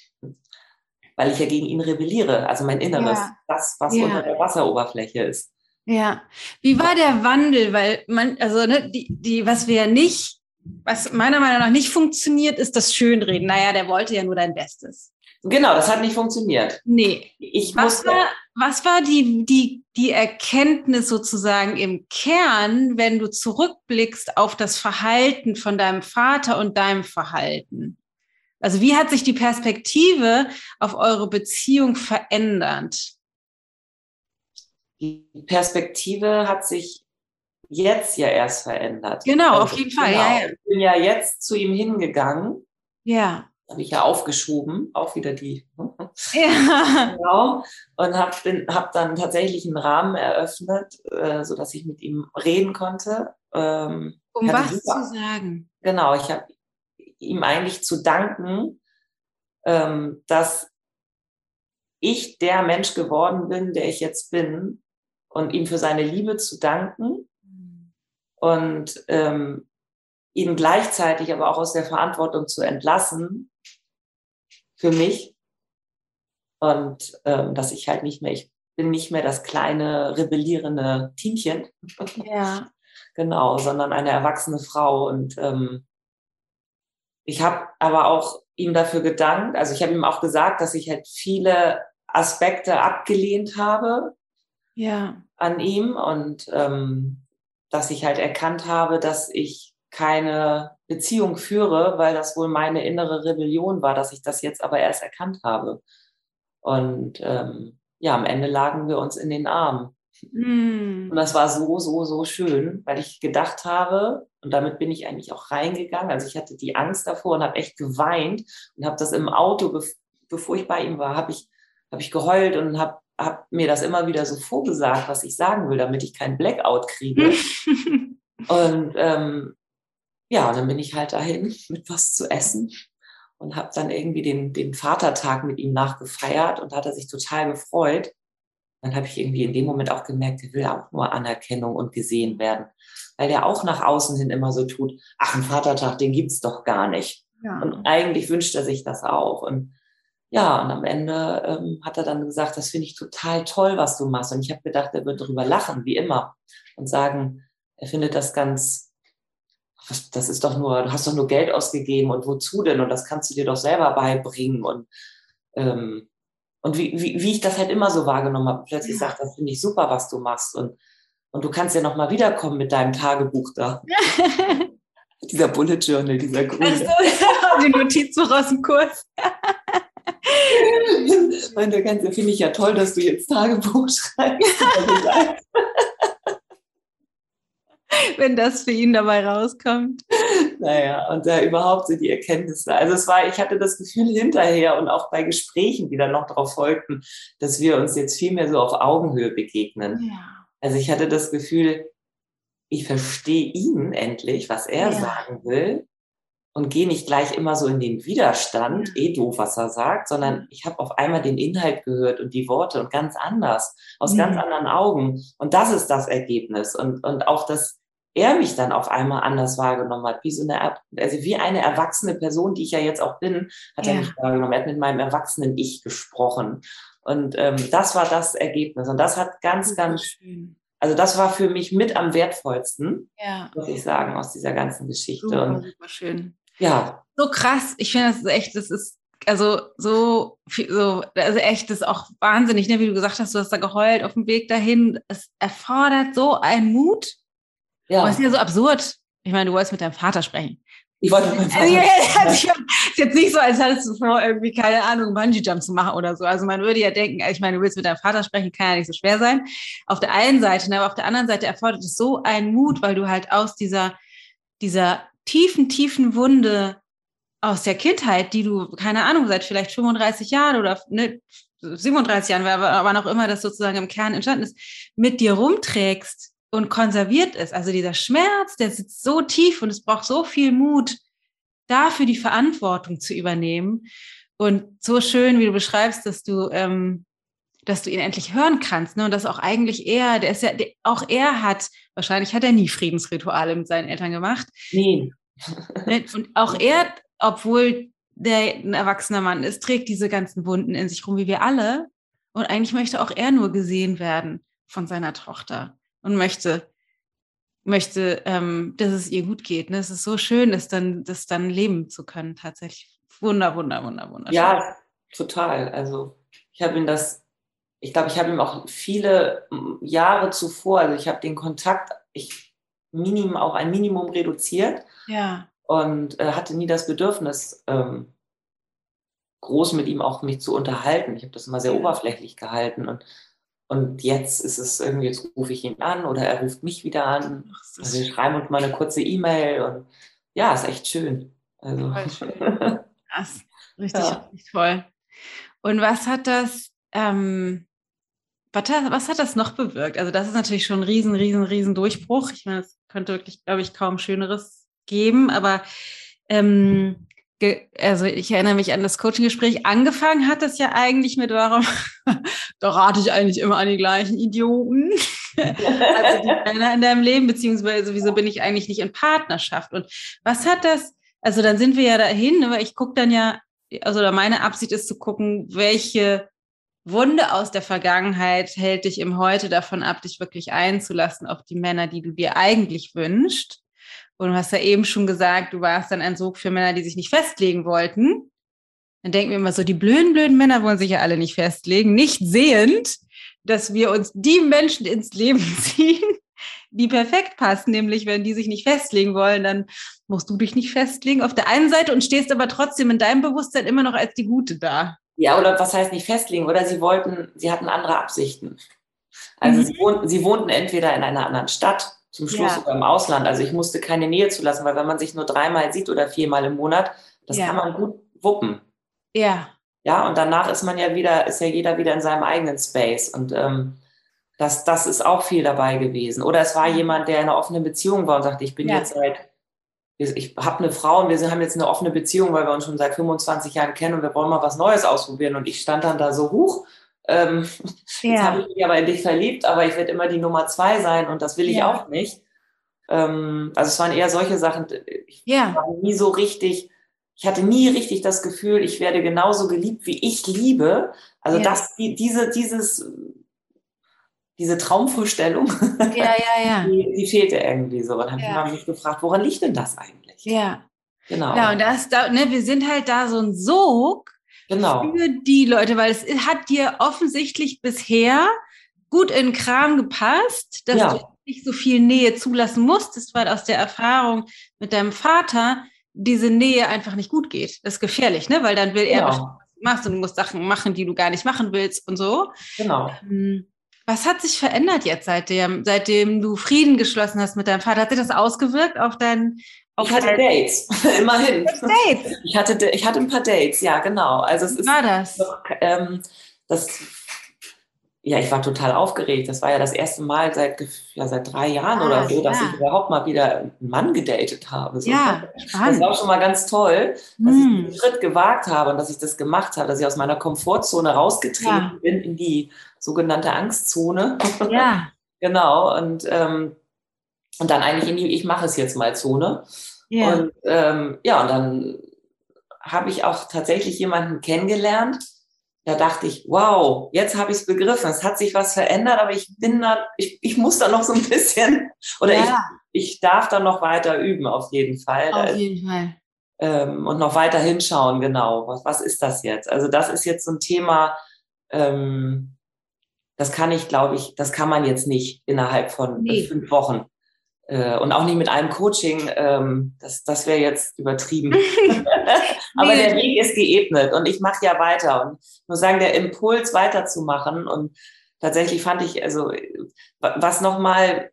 weil ich ja gegen ihn rebelliere, also mein Inneres, ja. das, was ja. unter der Wasseroberfläche ist. Ja, wie war der Wandel? Weil man, also ne, die, die, was wir nicht, was meiner Meinung nach nicht funktioniert, ist das Schönreden. Naja, der wollte ja nur dein Bestes. Genau, das hat nicht funktioniert. Nee. Ich was, war, was war die, die, die Erkenntnis sozusagen im Kern, wenn du zurückblickst auf das Verhalten von deinem Vater und deinem Verhalten? Also wie hat sich die Perspektive auf eure Beziehung verändert? Die Perspektive hat sich jetzt ja erst verändert. Genau, also, auf jeden Fall. Genau. Ja, ja. Ich bin ja jetzt zu ihm hingegangen. Ja habe ich ja aufgeschoben, auch wieder die. Ja. genau. Und habe hab dann tatsächlich einen Rahmen eröffnet, äh, sodass ich mit ihm reden konnte. Ähm, um was super, zu sagen? Genau, ich habe ihm eigentlich zu danken, ähm, dass ich der Mensch geworden bin, der ich jetzt bin, und ihm für seine Liebe zu danken. Mhm. Und ähm, ihn gleichzeitig aber auch aus der Verantwortung zu entlassen, für mich. Und ähm, dass ich halt nicht mehr, ich bin nicht mehr das kleine, rebellierende Teamchen. Ja. genau, sondern eine erwachsene Frau. Und ähm, ich habe aber auch ihm dafür gedankt. Also ich habe ihm auch gesagt, dass ich halt viele Aspekte abgelehnt habe ja. an ihm und ähm, dass ich halt erkannt habe, dass ich keine Beziehung führe, weil das wohl meine innere Rebellion war, dass ich das jetzt aber erst erkannt habe. Und ähm, ja, am Ende lagen wir uns in den Armen. Mm. Und das war so, so, so schön, weil ich gedacht habe, und damit bin ich eigentlich auch reingegangen, also ich hatte die Angst davor und habe echt geweint und habe das im Auto, be bevor ich bei ihm war, habe ich, hab ich geheult und habe hab mir das immer wieder so vorgesagt, was ich sagen will, damit ich keinen Blackout kriege. und ähm, ja, dann bin ich halt dahin mit was zu essen und habe dann irgendwie den, den Vatertag mit ihm nachgefeiert und da hat er sich total gefreut dann habe ich irgendwie in dem Moment auch gemerkt, er will auch nur Anerkennung und gesehen werden. Weil er auch nach außen hin immer so tut, ach, ein Vatertag, den gibt's doch gar nicht. Ja. Und eigentlich wünscht er sich das auch. Und ja, und am Ende ähm, hat er dann gesagt, das finde ich total toll, was du machst. Und ich habe gedacht, er wird darüber lachen, wie immer, und sagen, er findet das ganz, das ist doch nur, du hast doch nur Geld ausgegeben und wozu denn? Und das kannst du dir doch selber beibringen. Und ähm, und wie, wie, wie ich das halt immer so wahrgenommen habe, plötzlich sagt, das finde ich super, was du machst. Und, und du kannst ja nochmal wiederkommen mit deinem Tagebuch da. dieser Bullet Journal, dieser grüne. Also, die Notizbuch aus dem Kurs. Meine ganze finde ich ja toll, dass du jetzt Tagebuch schreibst. wenn das für ihn dabei rauskommt. Naja, und da überhaupt so die Erkenntnisse. Also es war, ich hatte das Gefühl hinterher und auch bei Gesprächen, die dann noch darauf folgten, dass wir uns jetzt viel mehr so auf Augenhöhe begegnen. Ja. Also ich hatte das Gefühl, ich verstehe ihn endlich, was er ja. sagen will und gehe nicht gleich immer so in den Widerstand, eh doof, was er sagt, sondern ich habe auf einmal den Inhalt gehört und die Worte und ganz anders, aus mhm. ganz anderen Augen. Und das ist das Ergebnis. Und, und auch das, er mich dann auf einmal anders wahrgenommen hat, wie so eine, also wie eine erwachsene Person, die ich ja jetzt auch bin, hat ja. er mich wahrgenommen. Er hat mit meinem erwachsenen Ich gesprochen. Und ähm, das war das Ergebnis. Und das hat ganz, ganz, schön. also das war für mich mit am wertvollsten, ja. muss ich sagen, aus dieser ganzen Geschichte. Super, und, super schön. Ja. So krass. Ich finde, das ist echt, das ist also so, so, also echt, das ist auch wahnsinnig, ne? wie du gesagt hast, du hast da geheult auf dem Weg dahin. Es erfordert so einen Mut, ja. Aber es ist ja so absurd. Ich meine, du wolltest mit deinem Vater sprechen. Ich wollte mit meinem Vater sprechen. Also, ist jetzt nicht so, als hättest du vor, irgendwie, keine Ahnung, Bungee-Jump zu machen oder so. Also man würde ja denken, ich meine, du willst mit deinem Vater sprechen, kann ja nicht so schwer sein. Auf der einen Seite, ne, aber auf der anderen Seite erfordert es so einen Mut, weil du halt aus dieser, dieser tiefen, tiefen Wunde aus der Kindheit, die du, keine Ahnung, seit vielleicht 35 Jahren oder ne, 37 Jahren, aber noch immer das sozusagen im Kern entstanden ist, mit dir rumträgst und konserviert ist. Also dieser Schmerz, der sitzt so tief und es braucht so viel Mut, dafür die Verantwortung zu übernehmen. Und so schön, wie du beschreibst, dass du, ähm, dass du ihn endlich hören kannst. Ne? Und dass auch eigentlich er, der ist ja, der, auch er hat, wahrscheinlich hat er nie Friedensrituale mit seinen Eltern gemacht. Nie. Ne? Und auch er, obwohl der ein erwachsener Mann ist, trägt diese ganzen Wunden in sich rum, wie wir alle. Und eigentlich möchte auch er nur gesehen werden von seiner Tochter und möchte, möchte, ähm, dass es ihr gut geht. Ne? Es ist so schön, das dann, das dann leben zu können, tatsächlich. Wunder, wunder, wunder, wunder. Ja, total. Also ich habe ihm das, ich glaube, ich habe ihm auch viele Jahre zuvor, also ich habe den Kontakt, ich minim, auch ein Minimum reduziert. Ja. Und äh, hatte nie das Bedürfnis, ähm, groß mit ihm auch mich zu unterhalten. Ich habe das immer sehr ja. oberflächlich gehalten und und jetzt ist es irgendwie, jetzt rufe ich ihn an oder er ruft mich wieder an. Also wir schreiben uns mal eine kurze E-Mail und ja, ist echt schön. Also. schön. Krass. Richtig, ja. richtig toll. Und was hat das, ähm, was, hat, was hat das noch bewirkt? Also, das ist natürlich schon ein riesen, riesen, riesen Durchbruch. Ich meine, es könnte wirklich, glaube ich, kaum Schöneres geben, aber ähm, also ich erinnere mich an das Coaching-Gespräch. Angefangen hat es ja eigentlich mit, warum, da rate ich eigentlich immer an die gleichen Idioten. also die Männer in deinem Leben, beziehungsweise wieso bin ich eigentlich nicht in Partnerschaft? Und was hat das, also dann sind wir ja dahin, aber ich gucke dann ja, also meine Absicht ist zu gucken, welche Wunde aus der Vergangenheit hält dich im Heute davon ab, dich wirklich einzulassen auf die Männer, die du dir eigentlich wünschst. Und du hast ja eben schon gesagt, du warst dann ein Sog für Männer, die sich nicht festlegen wollten. Dann denken wir immer so, die blöden, blöden Männer wollen sich ja alle nicht festlegen, nicht sehend, dass wir uns die Menschen ins Leben ziehen, die perfekt passen, nämlich wenn die sich nicht festlegen wollen, dann musst du dich nicht festlegen auf der einen Seite und stehst aber trotzdem in deinem Bewusstsein immer noch als die Gute da. Ja, oder was heißt nicht festlegen? Oder sie wollten, sie hatten andere Absichten. Also mhm. sie, wohnten, sie wohnten entweder in einer anderen Stadt, zum Schluss ja. sogar im Ausland. Also ich musste keine Nähe zulassen, weil wenn man sich nur dreimal sieht oder viermal im Monat, das ja. kann man gut wuppen. Ja. Ja, und danach ist man ja wieder, ist ja jeder wieder in seinem eigenen Space. Und ähm, das, das ist auch viel dabei gewesen. Oder es war jemand, der in einer offenen Beziehung war und sagte, ich bin ja. jetzt seit, ich habe eine Frau und wir haben jetzt eine offene Beziehung, weil wir uns schon seit 25 Jahren kennen und wir wollen mal was Neues ausprobieren. Und ich stand dann da so hoch. Ähm, ja. Jetzt habe ich mich aber in dich verliebt, aber ich werde immer die Nummer zwei sein und das will ich ja. auch nicht. Ähm, also es waren eher solche Sachen. Ich ja. war nie so richtig, ich hatte nie richtig das Gefühl, ich werde genauso geliebt, wie ich liebe. Also das, die, diese, dieses diese Traumvorstellung, ja, ja, ja. Die, die fehlte irgendwie so. Und dann habe ich mich gefragt, woran liegt denn das eigentlich? Ja. Genau. Ja, und das, da, ne, wir sind halt da so ein Sog genau. für die Leute, weil es hat dir offensichtlich bisher gut in Kram gepasst, dass ja. du nicht so viel Nähe zulassen musstest, weil aus der Erfahrung mit deinem Vater diese Nähe einfach nicht gut geht. Das ist gefährlich, ne? Weil dann will er, genau. was du machst und du musst Sachen machen, die du gar nicht machen willst und so. Genau. Ähm, was hat sich verändert jetzt seitdem, seitdem du Frieden geschlossen hast mit deinem Vater? Hat sich das ausgewirkt auf dein auf ich hatte Dates, immerhin. Dates. Ich hatte, ich hatte ein paar Dates, ja, genau. Also es ist war das? Ähm, das ja, ich war total aufgeregt. Das war ja das erste Mal seit, ja, seit drei Jahren ah, oder so, dass ja. ich überhaupt mal wieder einen Mann gedatet habe. So. Ja, spannend. Das war schon mal ganz toll, dass hm. ich den Schritt gewagt habe und dass ich das gemacht habe, dass ich aus meiner Komfortzone rausgetreten ja. bin in die sogenannte Angstzone. Ja. genau. Und, ähm, und dann eigentlich in die Ich mache es jetzt mal Zone. Ja. Und ähm, ja, und dann habe ich auch tatsächlich jemanden kennengelernt, da dachte ich, wow, jetzt habe ich es begriffen. Es hat sich was verändert, aber ich bin da, ich, ich muss da noch so ein bisschen, oder ja. ich, ich darf da noch weiter üben, auf jeden Fall. Auf jeden Fall. Ähm, und noch weiter hinschauen, genau. Was, was ist das jetzt? Also, das ist jetzt so ein Thema, ähm, das kann ich, glaube ich, das kann man jetzt nicht innerhalb von nee. fünf Wochen. Äh, und auch nicht mit einem Coaching, ähm, das, das wäre jetzt übertrieben. Aber nee. der Weg ist geebnet und ich mache ja weiter. Und ich muss sagen, der Impuls weiterzumachen und tatsächlich fand ich, also was nochmal,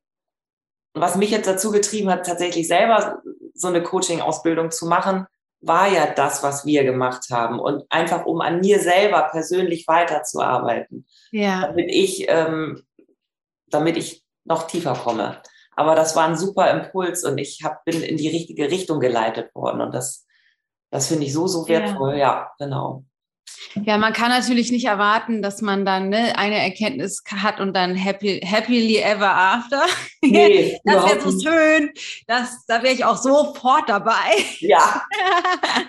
was mich jetzt dazu getrieben hat, tatsächlich selber so eine Coaching-Ausbildung zu machen, war ja das, was wir gemacht haben. Und einfach, um an mir selber persönlich weiterzuarbeiten. Ja. Damit ich, ähm, damit ich noch tiefer komme. Aber das war ein super Impuls und ich hab, bin in die richtige Richtung geleitet worden. Und das, das finde ich so, so wertvoll. Ja, ja genau. Ja, man kann natürlich nicht erwarten, dass man dann ne, eine Erkenntnis hat und dann happy, happily ever after. Nee, das wäre so schön. Das, da wäre ich auch sofort dabei. Ja.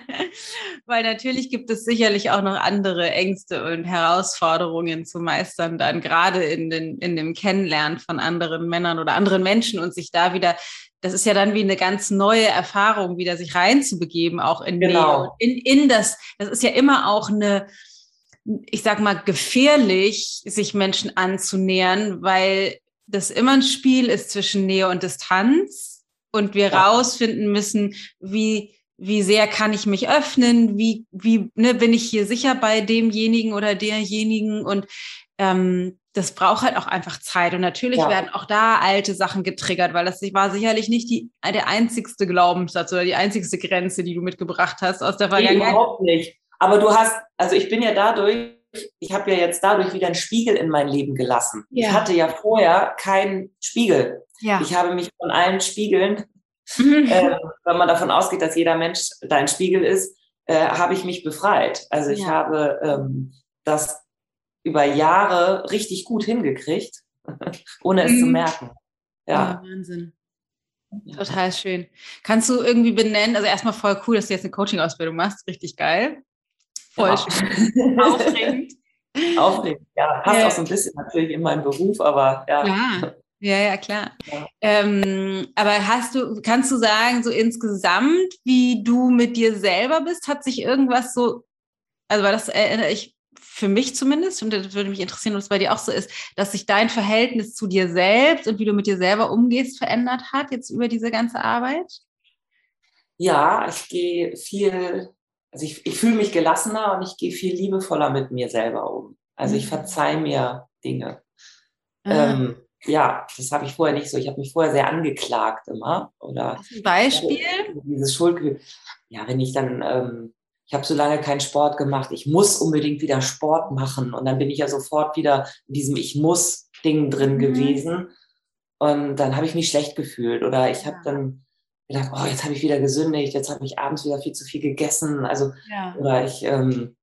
Weil natürlich gibt es sicherlich auch noch andere Ängste und Herausforderungen zu meistern, dann gerade in, den, in dem Kennenlernen von anderen Männern oder anderen Menschen und sich da wieder das ist ja dann wie eine ganz neue Erfahrung, wieder sich reinzubegeben, auch in genau. in, in das. Das ist ja immer auch eine, ich sag mal, gefährlich, sich Menschen anzunähern, weil das immer ein Spiel ist zwischen Nähe und Distanz und wir ja. rausfinden müssen, wie wie sehr kann ich mich öffnen, wie, wie ne, bin ich hier sicher bei demjenigen oder derjenigen und ähm, das braucht halt auch einfach Zeit. Und natürlich ja. werden auch da alte Sachen getriggert, weil das war sicherlich nicht die, der einzigste Glaubenssatz oder die einzigste Grenze, die du mitgebracht hast aus der Vergangenheit. Nee, überhaupt nicht. Aber du hast, also ich bin ja dadurch, ich habe ja jetzt dadurch wieder einen Spiegel in mein Leben gelassen. Ja. Ich hatte ja vorher keinen Spiegel. Ja. Ich habe mich von allen Spiegeln, mhm. äh, wenn man davon ausgeht, dass jeder Mensch dein Spiegel ist, äh, habe ich mich befreit. Also ich habe ähm, das über Jahre richtig gut hingekriegt, ohne es mhm. zu merken. Ja. ja Wahnsinn. Total schön. Kannst du irgendwie benennen, also erstmal voll cool, dass du jetzt eine Coaching-Ausbildung machst, richtig geil. Voll ja. schön. Aufregend. Aufregend, ja. Passt ja. auch so ein bisschen natürlich in meinen Beruf, aber ja. ja. Ja, ja, klar. Ja. Ähm, aber hast du, kannst du sagen, so insgesamt, wie du mit dir selber bist, hat sich irgendwas so, also war das erinnere ich für mich zumindest, und das würde mich interessieren, ob es bei dir auch so ist, dass sich dein Verhältnis zu dir selbst und wie du mit dir selber umgehst, verändert hat, jetzt über diese ganze Arbeit? Ja, ich gehe viel, also ich, ich fühle mich gelassener und ich gehe viel liebevoller mit mir selber um. Also ich mhm. verzeihe mir Dinge. Ähm, ja, das habe ich vorher nicht so. Ich habe mich vorher sehr angeklagt immer. Oder Beispiel? Dieses Schuldgefühl. Ja, wenn ich dann ähm, ich habe so lange keinen Sport gemacht, ich muss unbedingt wieder Sport machen. Und dann bin ich ja sofort wieder in diesem Ich muss Ding drin mhm. gewesen. Und dann habe ich mich schlecht gefühlt. Oder ich habe dann gedacht, oh, jetzt habe ich wieder gesündigt, jetzt habe ich abends wieder viel zu viel gegessen. Also, ja. oder ich, ähm,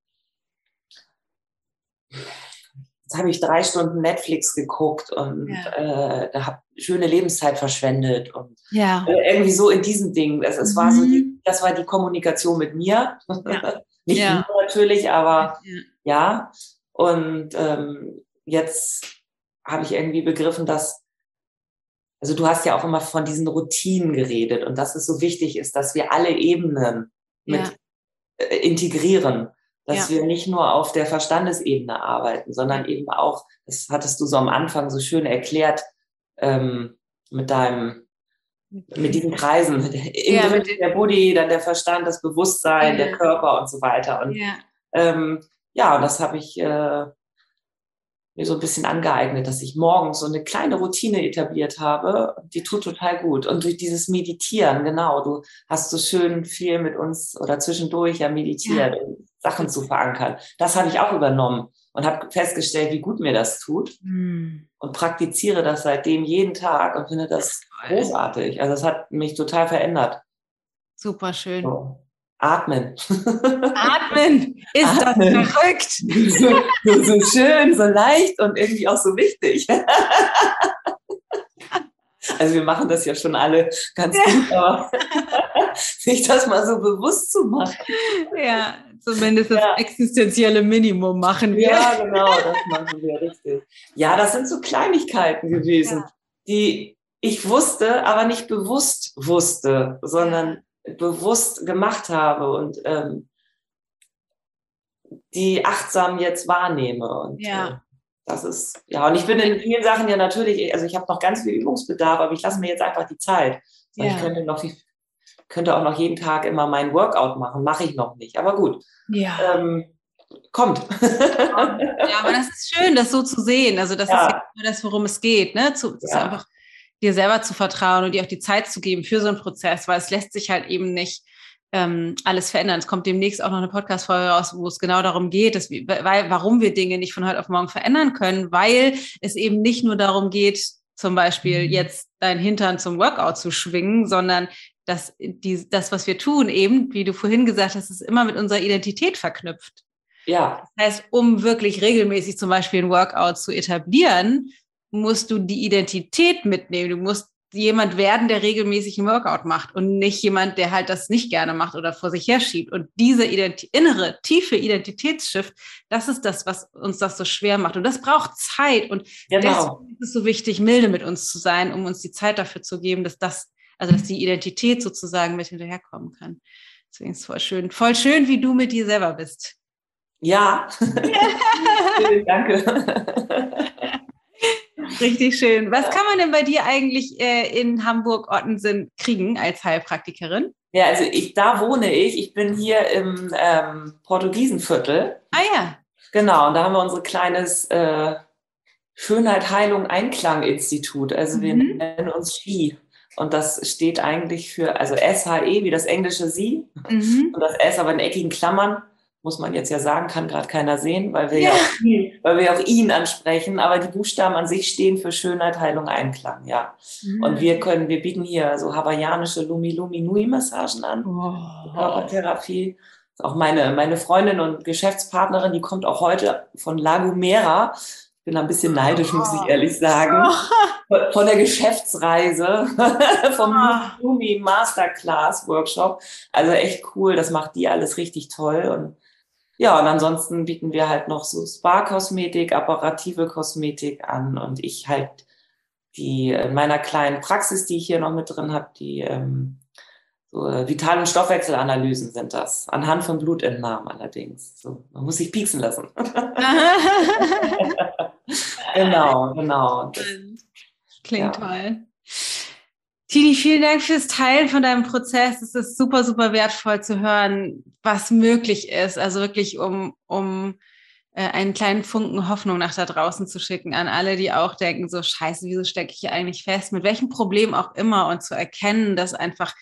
jetzt habe ich drei Stunden Netflix geguckt und ja. äh, da habe schöne Lebenszeit verschwendet und ja. äh, irgendwie so in diesen Dingen. Es, es mhm. war so die, mhm. das war die Kommunikation mit mir. Ja. Nicht ja. nur natürlich, aber ja. Und ähm, jetzt habe ich irgendwie begriffen, dass also du hast ja auch immer von diesen Routinen geredet und dass es so wichtig ist, dass wir alle Ebenen mit äh, integrieren dass ja. wir nicht nur auf der Verstandesebene arbeiten, sondern eben auch, das hattest du so am Anfang so schön erklärt, ähm, mit deinem, mit diesen Kreisen, ja, mit der Body, dann der Verstand, das Bewusstsein, ja. der Körper und so weiter. Und ja, ähm, ja und das habe ich äh, mir so ein bisschen angeeignet, dass ich morgens so eine kleine Routine etabliert habe. Die tut total gut. Und durch dieses Meditieren, genau, du hast so schön viel mit uns oder zwischendurch ja meditiert. Sachen zu verankern. Das habe ich auch übernommen und habe festgestellt, wie gut mir das tut. Mhm. Und praktiziere das seitdem jeden Tag und finde das großartig. Also es hat mich total verändert. Super schön. So. Atmen. Atmen ist Atmen. das verrückt. So, so, schön, so leicht und irgendwie auch so wichtig. Also wir machen das ja schon alle ganz gut, aber sich das mal so bewusst zu machen. Ja, zumindest das ja. existenzielle Minimum machen wir. Ja, genau, das machen wir richtig. Ja, das sind so Kleinigkeiten gewesen, ja. die ich wusste, aber nicht bewusst wusste, sondern bewusst gemacht habe und ähm, die achtsam jetzt wahrnehme. Und, ja. Äh, das ist, ja, und ich bin in vielen Sachen ja natürlich, also ich habe noch ganz viel Übungsbedarf, aber ich lasse mir jetzt einfach die Zeit. Ja. Ich könnte noch könnte auch noch jeden Tag immer mein Workout machen, mache ich noch nicht. Aber gut. Ja. Ähm, kommt. ja, aber das ist schön, das so zu sehen. Also das ja. ist ja das, worum es geht, ne? Zu, ja. einfach dir selber zu vertrauen und dir auch die Zeit zu geben für so einen Prozess, weil es lässt sich halt eben nicht ähm, alles verändern. Es kommt demnächst auch noch eine Podcast-Folge raus, wo es genau darum geht, dass wir, weil, warum wir Dinge nicht von heute auf morgen verändern können, weil es eben nicht nur darum geht, zum Beispiel mhm. jetzt dein Hintern zum Workout zu schwingen, sondern dass die, das, was wir tun, eben, wie du vorhin gesagt hast, ist immer mit unserer Identität verknüpft. Ja. Das heißt, um wirklich regelmäßig zum Beispiel ein Workout zu etablieren, musst du die Identität mitnehmen. Du musst jemand werden, der regelmäßig ein Workout macht und nicht jemand, der halt das nicht gerne macht oder vor sich herschiebt. Und diese Ident innere, tiefe Identitätsshift, das ist das, was uns das so schwer macht. Und das braucht Zeit. Und genau. deswegen ist es so wichtig, milde mit uns zu sein, um uns die Zeit dafür zu geben, dass das, also dass die Identität sozusagen mit hinterherkommen kann. Deswegen ist es voll schön, voll schön, wie du mit dir selber bist. Ja. Danke. Richtig schön. Was kann man denn bei dir eigentlich äh, in Hamburg-Ottensen kriegen als Heilpraktikerin? Ja, also ich, da wohne ich. Ich bin hier im ähm, Portugiesenviertel. Ah ja. Genau, und da haben wir unser kleines äh, Schönheit, Heilung, Einklang-Institut. Also wir mhm. nennen uns SHI. Und das steht eigentlich für, also SHE, wie das englische Sie. Mhm. Und das S aber in eckigen Klammern muss man jetzt ja sagen, kann gerade keiner sehen, weil wir ja, ja auch ihn, weil wir auch ihn ansprechen. Aber die Buchstaben an sich stehen für Schönheit, Heilung, Einklang, ja. Mhm. Und wir können, wir bieten hier so hawaiianische Lumi Lumi Nui Massagen an, oh. Körpertherapie. Auch meine, meine Freundin und Geschäftspartnerin, die kommt auch heute von Lagumera. Bin ein bisschen neidisch, muss ich ehrlich sagen. Von der Geschäftsreise, vom Lumi Masterclass Workshop. Also echt cool, das macht die alles richtig toll. Und ja, und ansonsten bieten wir halt noch so Spa-Kosmetik, apparative Kosmetik an und ich halt die in meiner kleinen Praxis, die ich hier noch mit drin habe, die ähm, so, äh, Vital- und Stoffwechselanalysen sind das. Anhand von Blutentnahmen allerdings. So, man muss sich pieksen lassen. genau, genau. Klingt ja. toll. Tini, vielen Dank fürs Teilen von deinem Prozess. Es ist super, super wertvoll zu hören, was möglich ist. Also wirklich, um, um äh, einen kleinen Funken Hoffnung nach da draußen zu schicken an alle, die auch denken, so scheiße, wieso stecke ich hier eigentlich fest? Mit welchem Problem auch immer und zu erkennen, dass einfach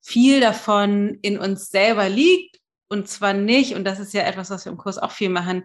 viel davon in uns selber liegt und zwar nicht, und das ist ja etwas, was wir im Kurs auch viel machen,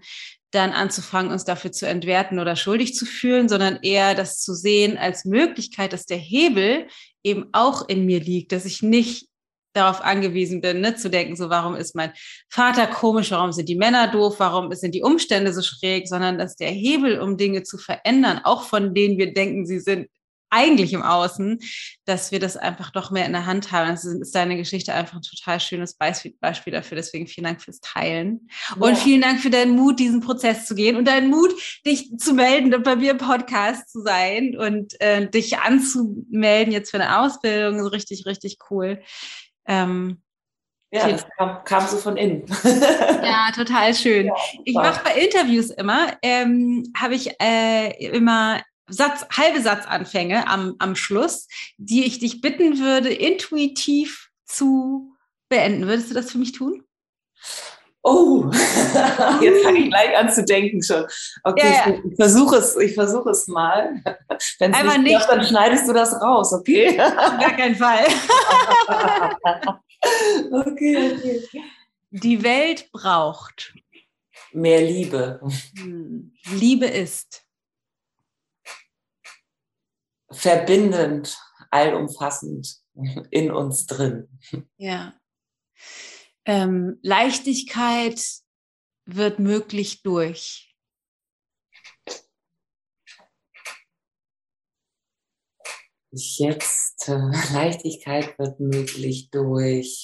dann anzufangen, uns dafür zu entwerten oder schuldig zu fühlen, sondern eher das zu sehen als Möglichkeit, dass der Hebel eben auch in mir liegt, dass ich nicht darauf angewiesen bin, ne, zu denken, so warum ist mein Vater komisch, warum sind die Männer doof, warum sind die Umstände so schräg, sondern dass der Hebel, um Dinge zu verändern, auch von denen wir denken, sie sind eigentlich im Außen, dass wir das einfach doch mehr in der Hand haben. Das ist deine Geschichte einfach ein total schönes Beispiel dafür. Deswegen vielen Dank fürs Teilen. Ja. Und vielen Dank für deinen Mut, diesen Prozess zu gehen und deinen Mut, dich zu melden und bei mir im Podcast zu sein und äh, dich anzumelden jetzt für eine Ausbildung. So richtig, richtig cool. Ähm, ja, das kam, kam, so von innen. ja, total schön. Ja, ich mache bei Interviews immer, ähm, habe ich äh, immer Satz, halbe Satzanfänge am, am Schluss, die ich dich bitten würde, intuitiv zu beenden. Würdest du das für mich tun? Oh, jetzt fange ich gleich an zu denken schon. Okay, ja, ja. ich versuche es, ich versuche es mal. Wenn es nicht, nicht. dann schneidest du das raus, okay? Auf gar keinen Fall. okay, okay. Die Welt braucht mehr Liebe. Hm. Liebe ist verbindend, allumfassend in uns drin. Ja. Ähm, Leichtigkeit wird möglich durch. Jetzt äh, Leichtigkeit wird möglich durch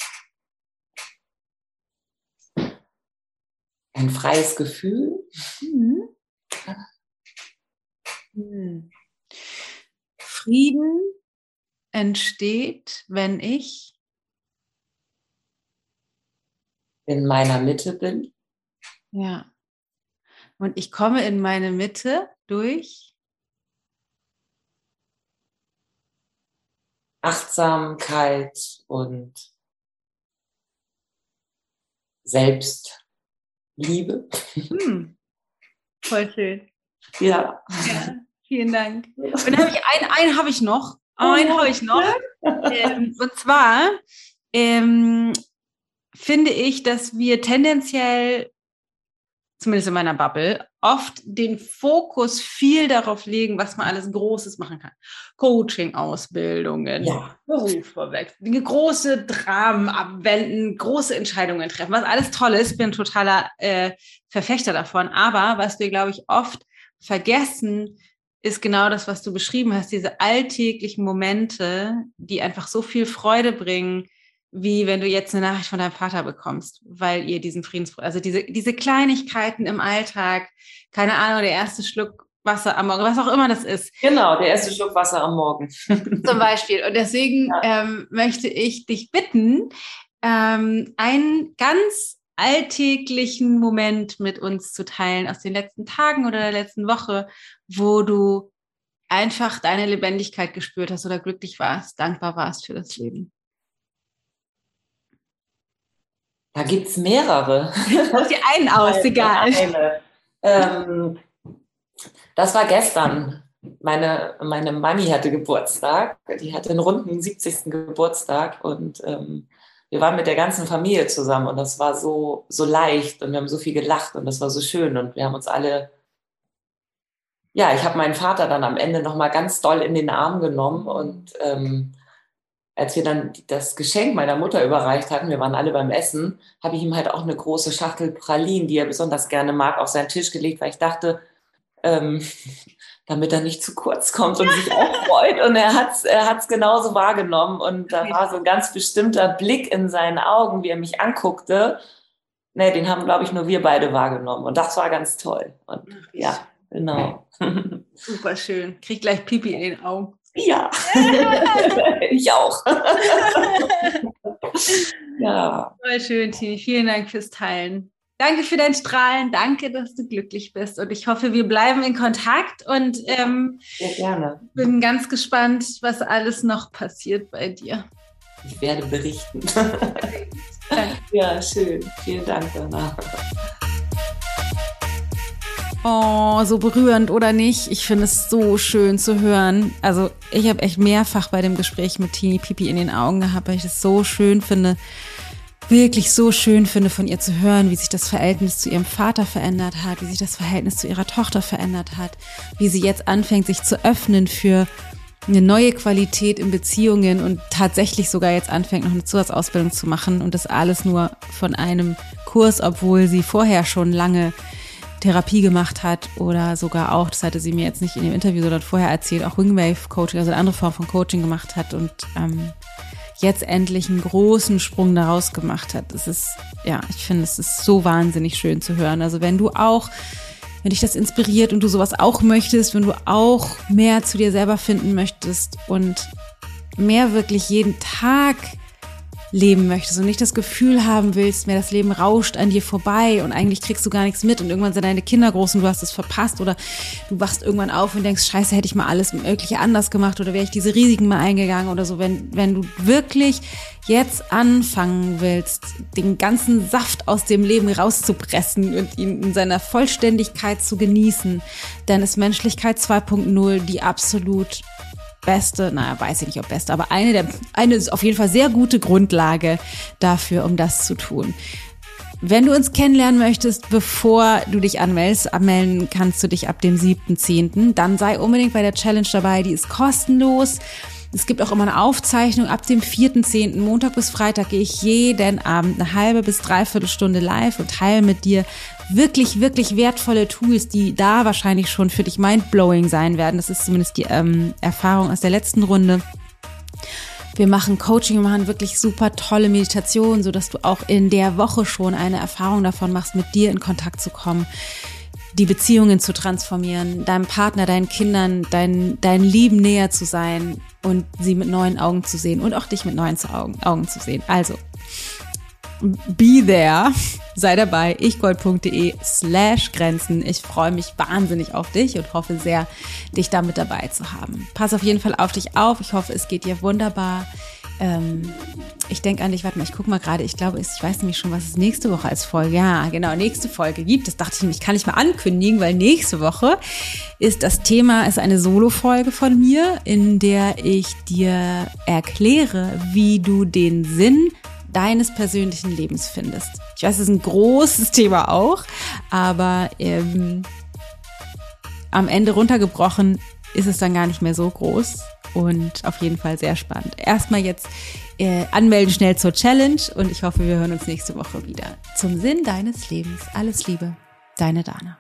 ein freies Gefühl. Mhm. Mhm. Frieden entsteht, wenn ich in meiner Mitte bin. Ja. Und ich komme in meine Mitte durch Achtsamkeit und Selbstliebe. Hm. Voll schön. Ja. ja. Vielen Dank. Und dann habe ich einen, einen habe ich noch. Einen oh, habe ich noch. Ähm, und zwar ähm, finde ich, dass wir tendenziell, zumindest in meiner Bubble, oft den Fokus viel darauf legen, was man alles Großes machen kann. Coaching-Ausbildungen, ja. Berufsvorwechsel, große Dramen abwenden, große Entscheidungen treffen, was alles toll ist. Ich bin ein totaler äh, Verfechter davon. Aber was wir, glaube ich, oft vergessen, ist genau das, was du beschrieben hast, diese alltäglichen Momente, die einfach so viel Freude bringen, wie wenn du jetzt eine Nachricht von deinem Vater bekommst, weil ihr diesen Friedens, also diese, diese Kleinigkeiten im Alltag, keine Ahnung, der erste Schluck Wasser am Morgen, was auch immer das ist. Genau, der erste Schluck Wasser am Morgen. Zum Beispiel. Und deswegen ja. ähm, möchte ich dich bitten, ähm, einen ganz alltäglichen Moment mit uns zu teilen aus den letzten Tagen oder der letzten Woche, wo du einfach deine Lebendigkeit gespürt hast oder glücklich warst, dankbar warst für das Leben? Da gibt es mehrere. Such dir einen aus, egal. Ähm, das war gestern. Meine, meine Mami hatte Geburtstag. Die hatte einen runden 70. Geburtstag und ähm, wir waren mit der ganzen Familie zusammen und das war so, so leicht und wir haben so viel gelacht und das war so schön und wir haben uns alle ja, ich habe meinen Vater dann am Ende nochmal ganz doll in den Arm genommen und ähm, als wir dann das Geschenk meiner Mutter überreicht hatten, wir waren alle beim Essen, habe ich ihm halt auch eine große Schachtel Pralinen, die er besonders gerne mag, auf seinen Tisch gelegt, weil ich dachte, ähm, damit er nicht zu kurz kommt und sich auch freut. Und er hat es er hat's genauso wahrgenommen. Und da war so ein ganz bestimmter Blick in seinen Augen, wie er mich anguckte. Ne, den haben, glaube ich, nur wir beide wahrgenommen. Und das war ganz toll. Und ja, Genau. Super schön. Krieg gleich Pipi in den Augen. Ja, ich auch. ja. Voll schön, Tini. Vielen Dank fürs Teilen. Danke für dein Strahlen. Danke, dass du glücklich bist. Und ich hoffe, wir bleiben in Kontakt und ähm, Sehr gerne. bin ganz gespannt, was alles noch passiert bei dir. Ich werde berichten. ja, schön. Vielen Dank, Dana. Oh, so berührend oder nicht? Ich finde es so schön zu hören. Also ich habe echt mehrfach bei dem Gespräch mit Tini Pipi in den Augen gehabt, weil ich es so schön finde, wirklich so schön finde von ihr zu hören, wie sich das Verhältnis zu ihrem Vater verändert hat, wie sich das Verhältnis zu ihrer Tochter verändert hat, wie sie jetzt anfängt, sich zu öffnen für eine neue Qualität in Beziehungen und tatsächlich sogar jetzt anfängt, noch eine Zusatzausbildung zu machen und das alles nur von einem Kurs, obwohl sie vorher schon lange Therapie gemacht hat oder sogar auch, das hatte sie mir jetzt nicht in dem Interview, sondern vorher erzählt, auch Wingwave Coaching, also eine andere Form von Coaching gemacht hat und ähm, jetzt endlich einen großen Sprung daraus gemacht hat. Das ist, ja, ich finde, es ist so wahnsinnig schön zu hören. Also wenn du auch, wenn dich das inspiriert und du sowas auch möchtest, wenn du auch mehr zu dir selber finden möchtest und mehr wirklich jeden Tag leben möchtest und nicht das Gefühl haben willst, mehr das Leben rauscht an dir vorbei und eigentlich kriegst du gar nichts mit und irgendwann sind deine Kinder groß und du hast es verpasst oder du wachst irgendwann auf und denkst, scheiße, hätte ich mal alles Mögliche anders gemacht oder wäre ich diese Risiken mal eingegangen oder so. Wenn, wenn du wirklich jetzt anfangen willst, den ganzen Saft aus dem Leben rauszupressen und ihn in seiner Vollständigkeit zu genießen, dann ist Menschlichkeit 2.0 die absolut beste, naja, weiß ich nicht, ob beste, aber eine der, eine ist auf jeden Fall sehr gute Grundlage dafür, um das zu tun. Wenn du uns kennenlernen möchtest, bevor du dich anmeldest, anmelden kannst du dich ab dem 7.10., dann sei unbedingt bei der Challenge dabei, die ist kostenlos. Es gibt auch immer eine Aufzeichnung. Ab dem 4.10. Montag bis Freitag gehe ich jeden Abend eine halbe bis dreiviertel Stunde live und teile mit dir wirklich, wirklich wertvolle Tools, die da wahrscheinlich schon für dich mindblowing sein werden. Das ist zumindest die ähm, Erfahrung aus der letzten Runde. Wir machen Coaching, wir machen wirklich super tolle Meditationen, so dass du auch in der Woche schon eine Erfahrung davon machst, mit dir in Kontakt zu kommen die Beziehungen zu transformieren, deinem Partner, deinen Kindern, dein, dein Lieben näher zu sein und sie mit neuen Augen zu sehen und auch dich mit neuen Augen, Augen zu sehen. Also, be there, sei dabei, ichgold.de slash Grenzen. Ich freue mich wahnsinnig auf dich und hoffe sehr, dich damit dabei zu haben. Pass auf jeden Fall auf dich auf. Ich hoffe, es geht dir wunderbar. Ähm, ich denke an dich, warte mal, ich gucke mal gerade, ich glaube, ich weiß nämlich schon, was es nächste Woche als Folge, ja, genau, nächste Folge gibt. Das dachte ich nämlich, kann ich mal ankündigen, weil nächste Woche ist das Thema, ist eine Solo-Folge von mir, in der ich dir erkläre, wie du den Sinn deines persönlichen Lebens findest. Ich weiß, das ist ein großes Thema auch, aber ähm, am Ende runtergebrochen ist es dann gar nicht mehr so groß und auf jeden Fall sehr spannend. Erstmal jetzt äh, anmelden schnell zur Challenge und ich hoffe, wir hören uns nächste Woche wieder. Zum Sinn deines Lebens. Alles Liebe, deine Dana.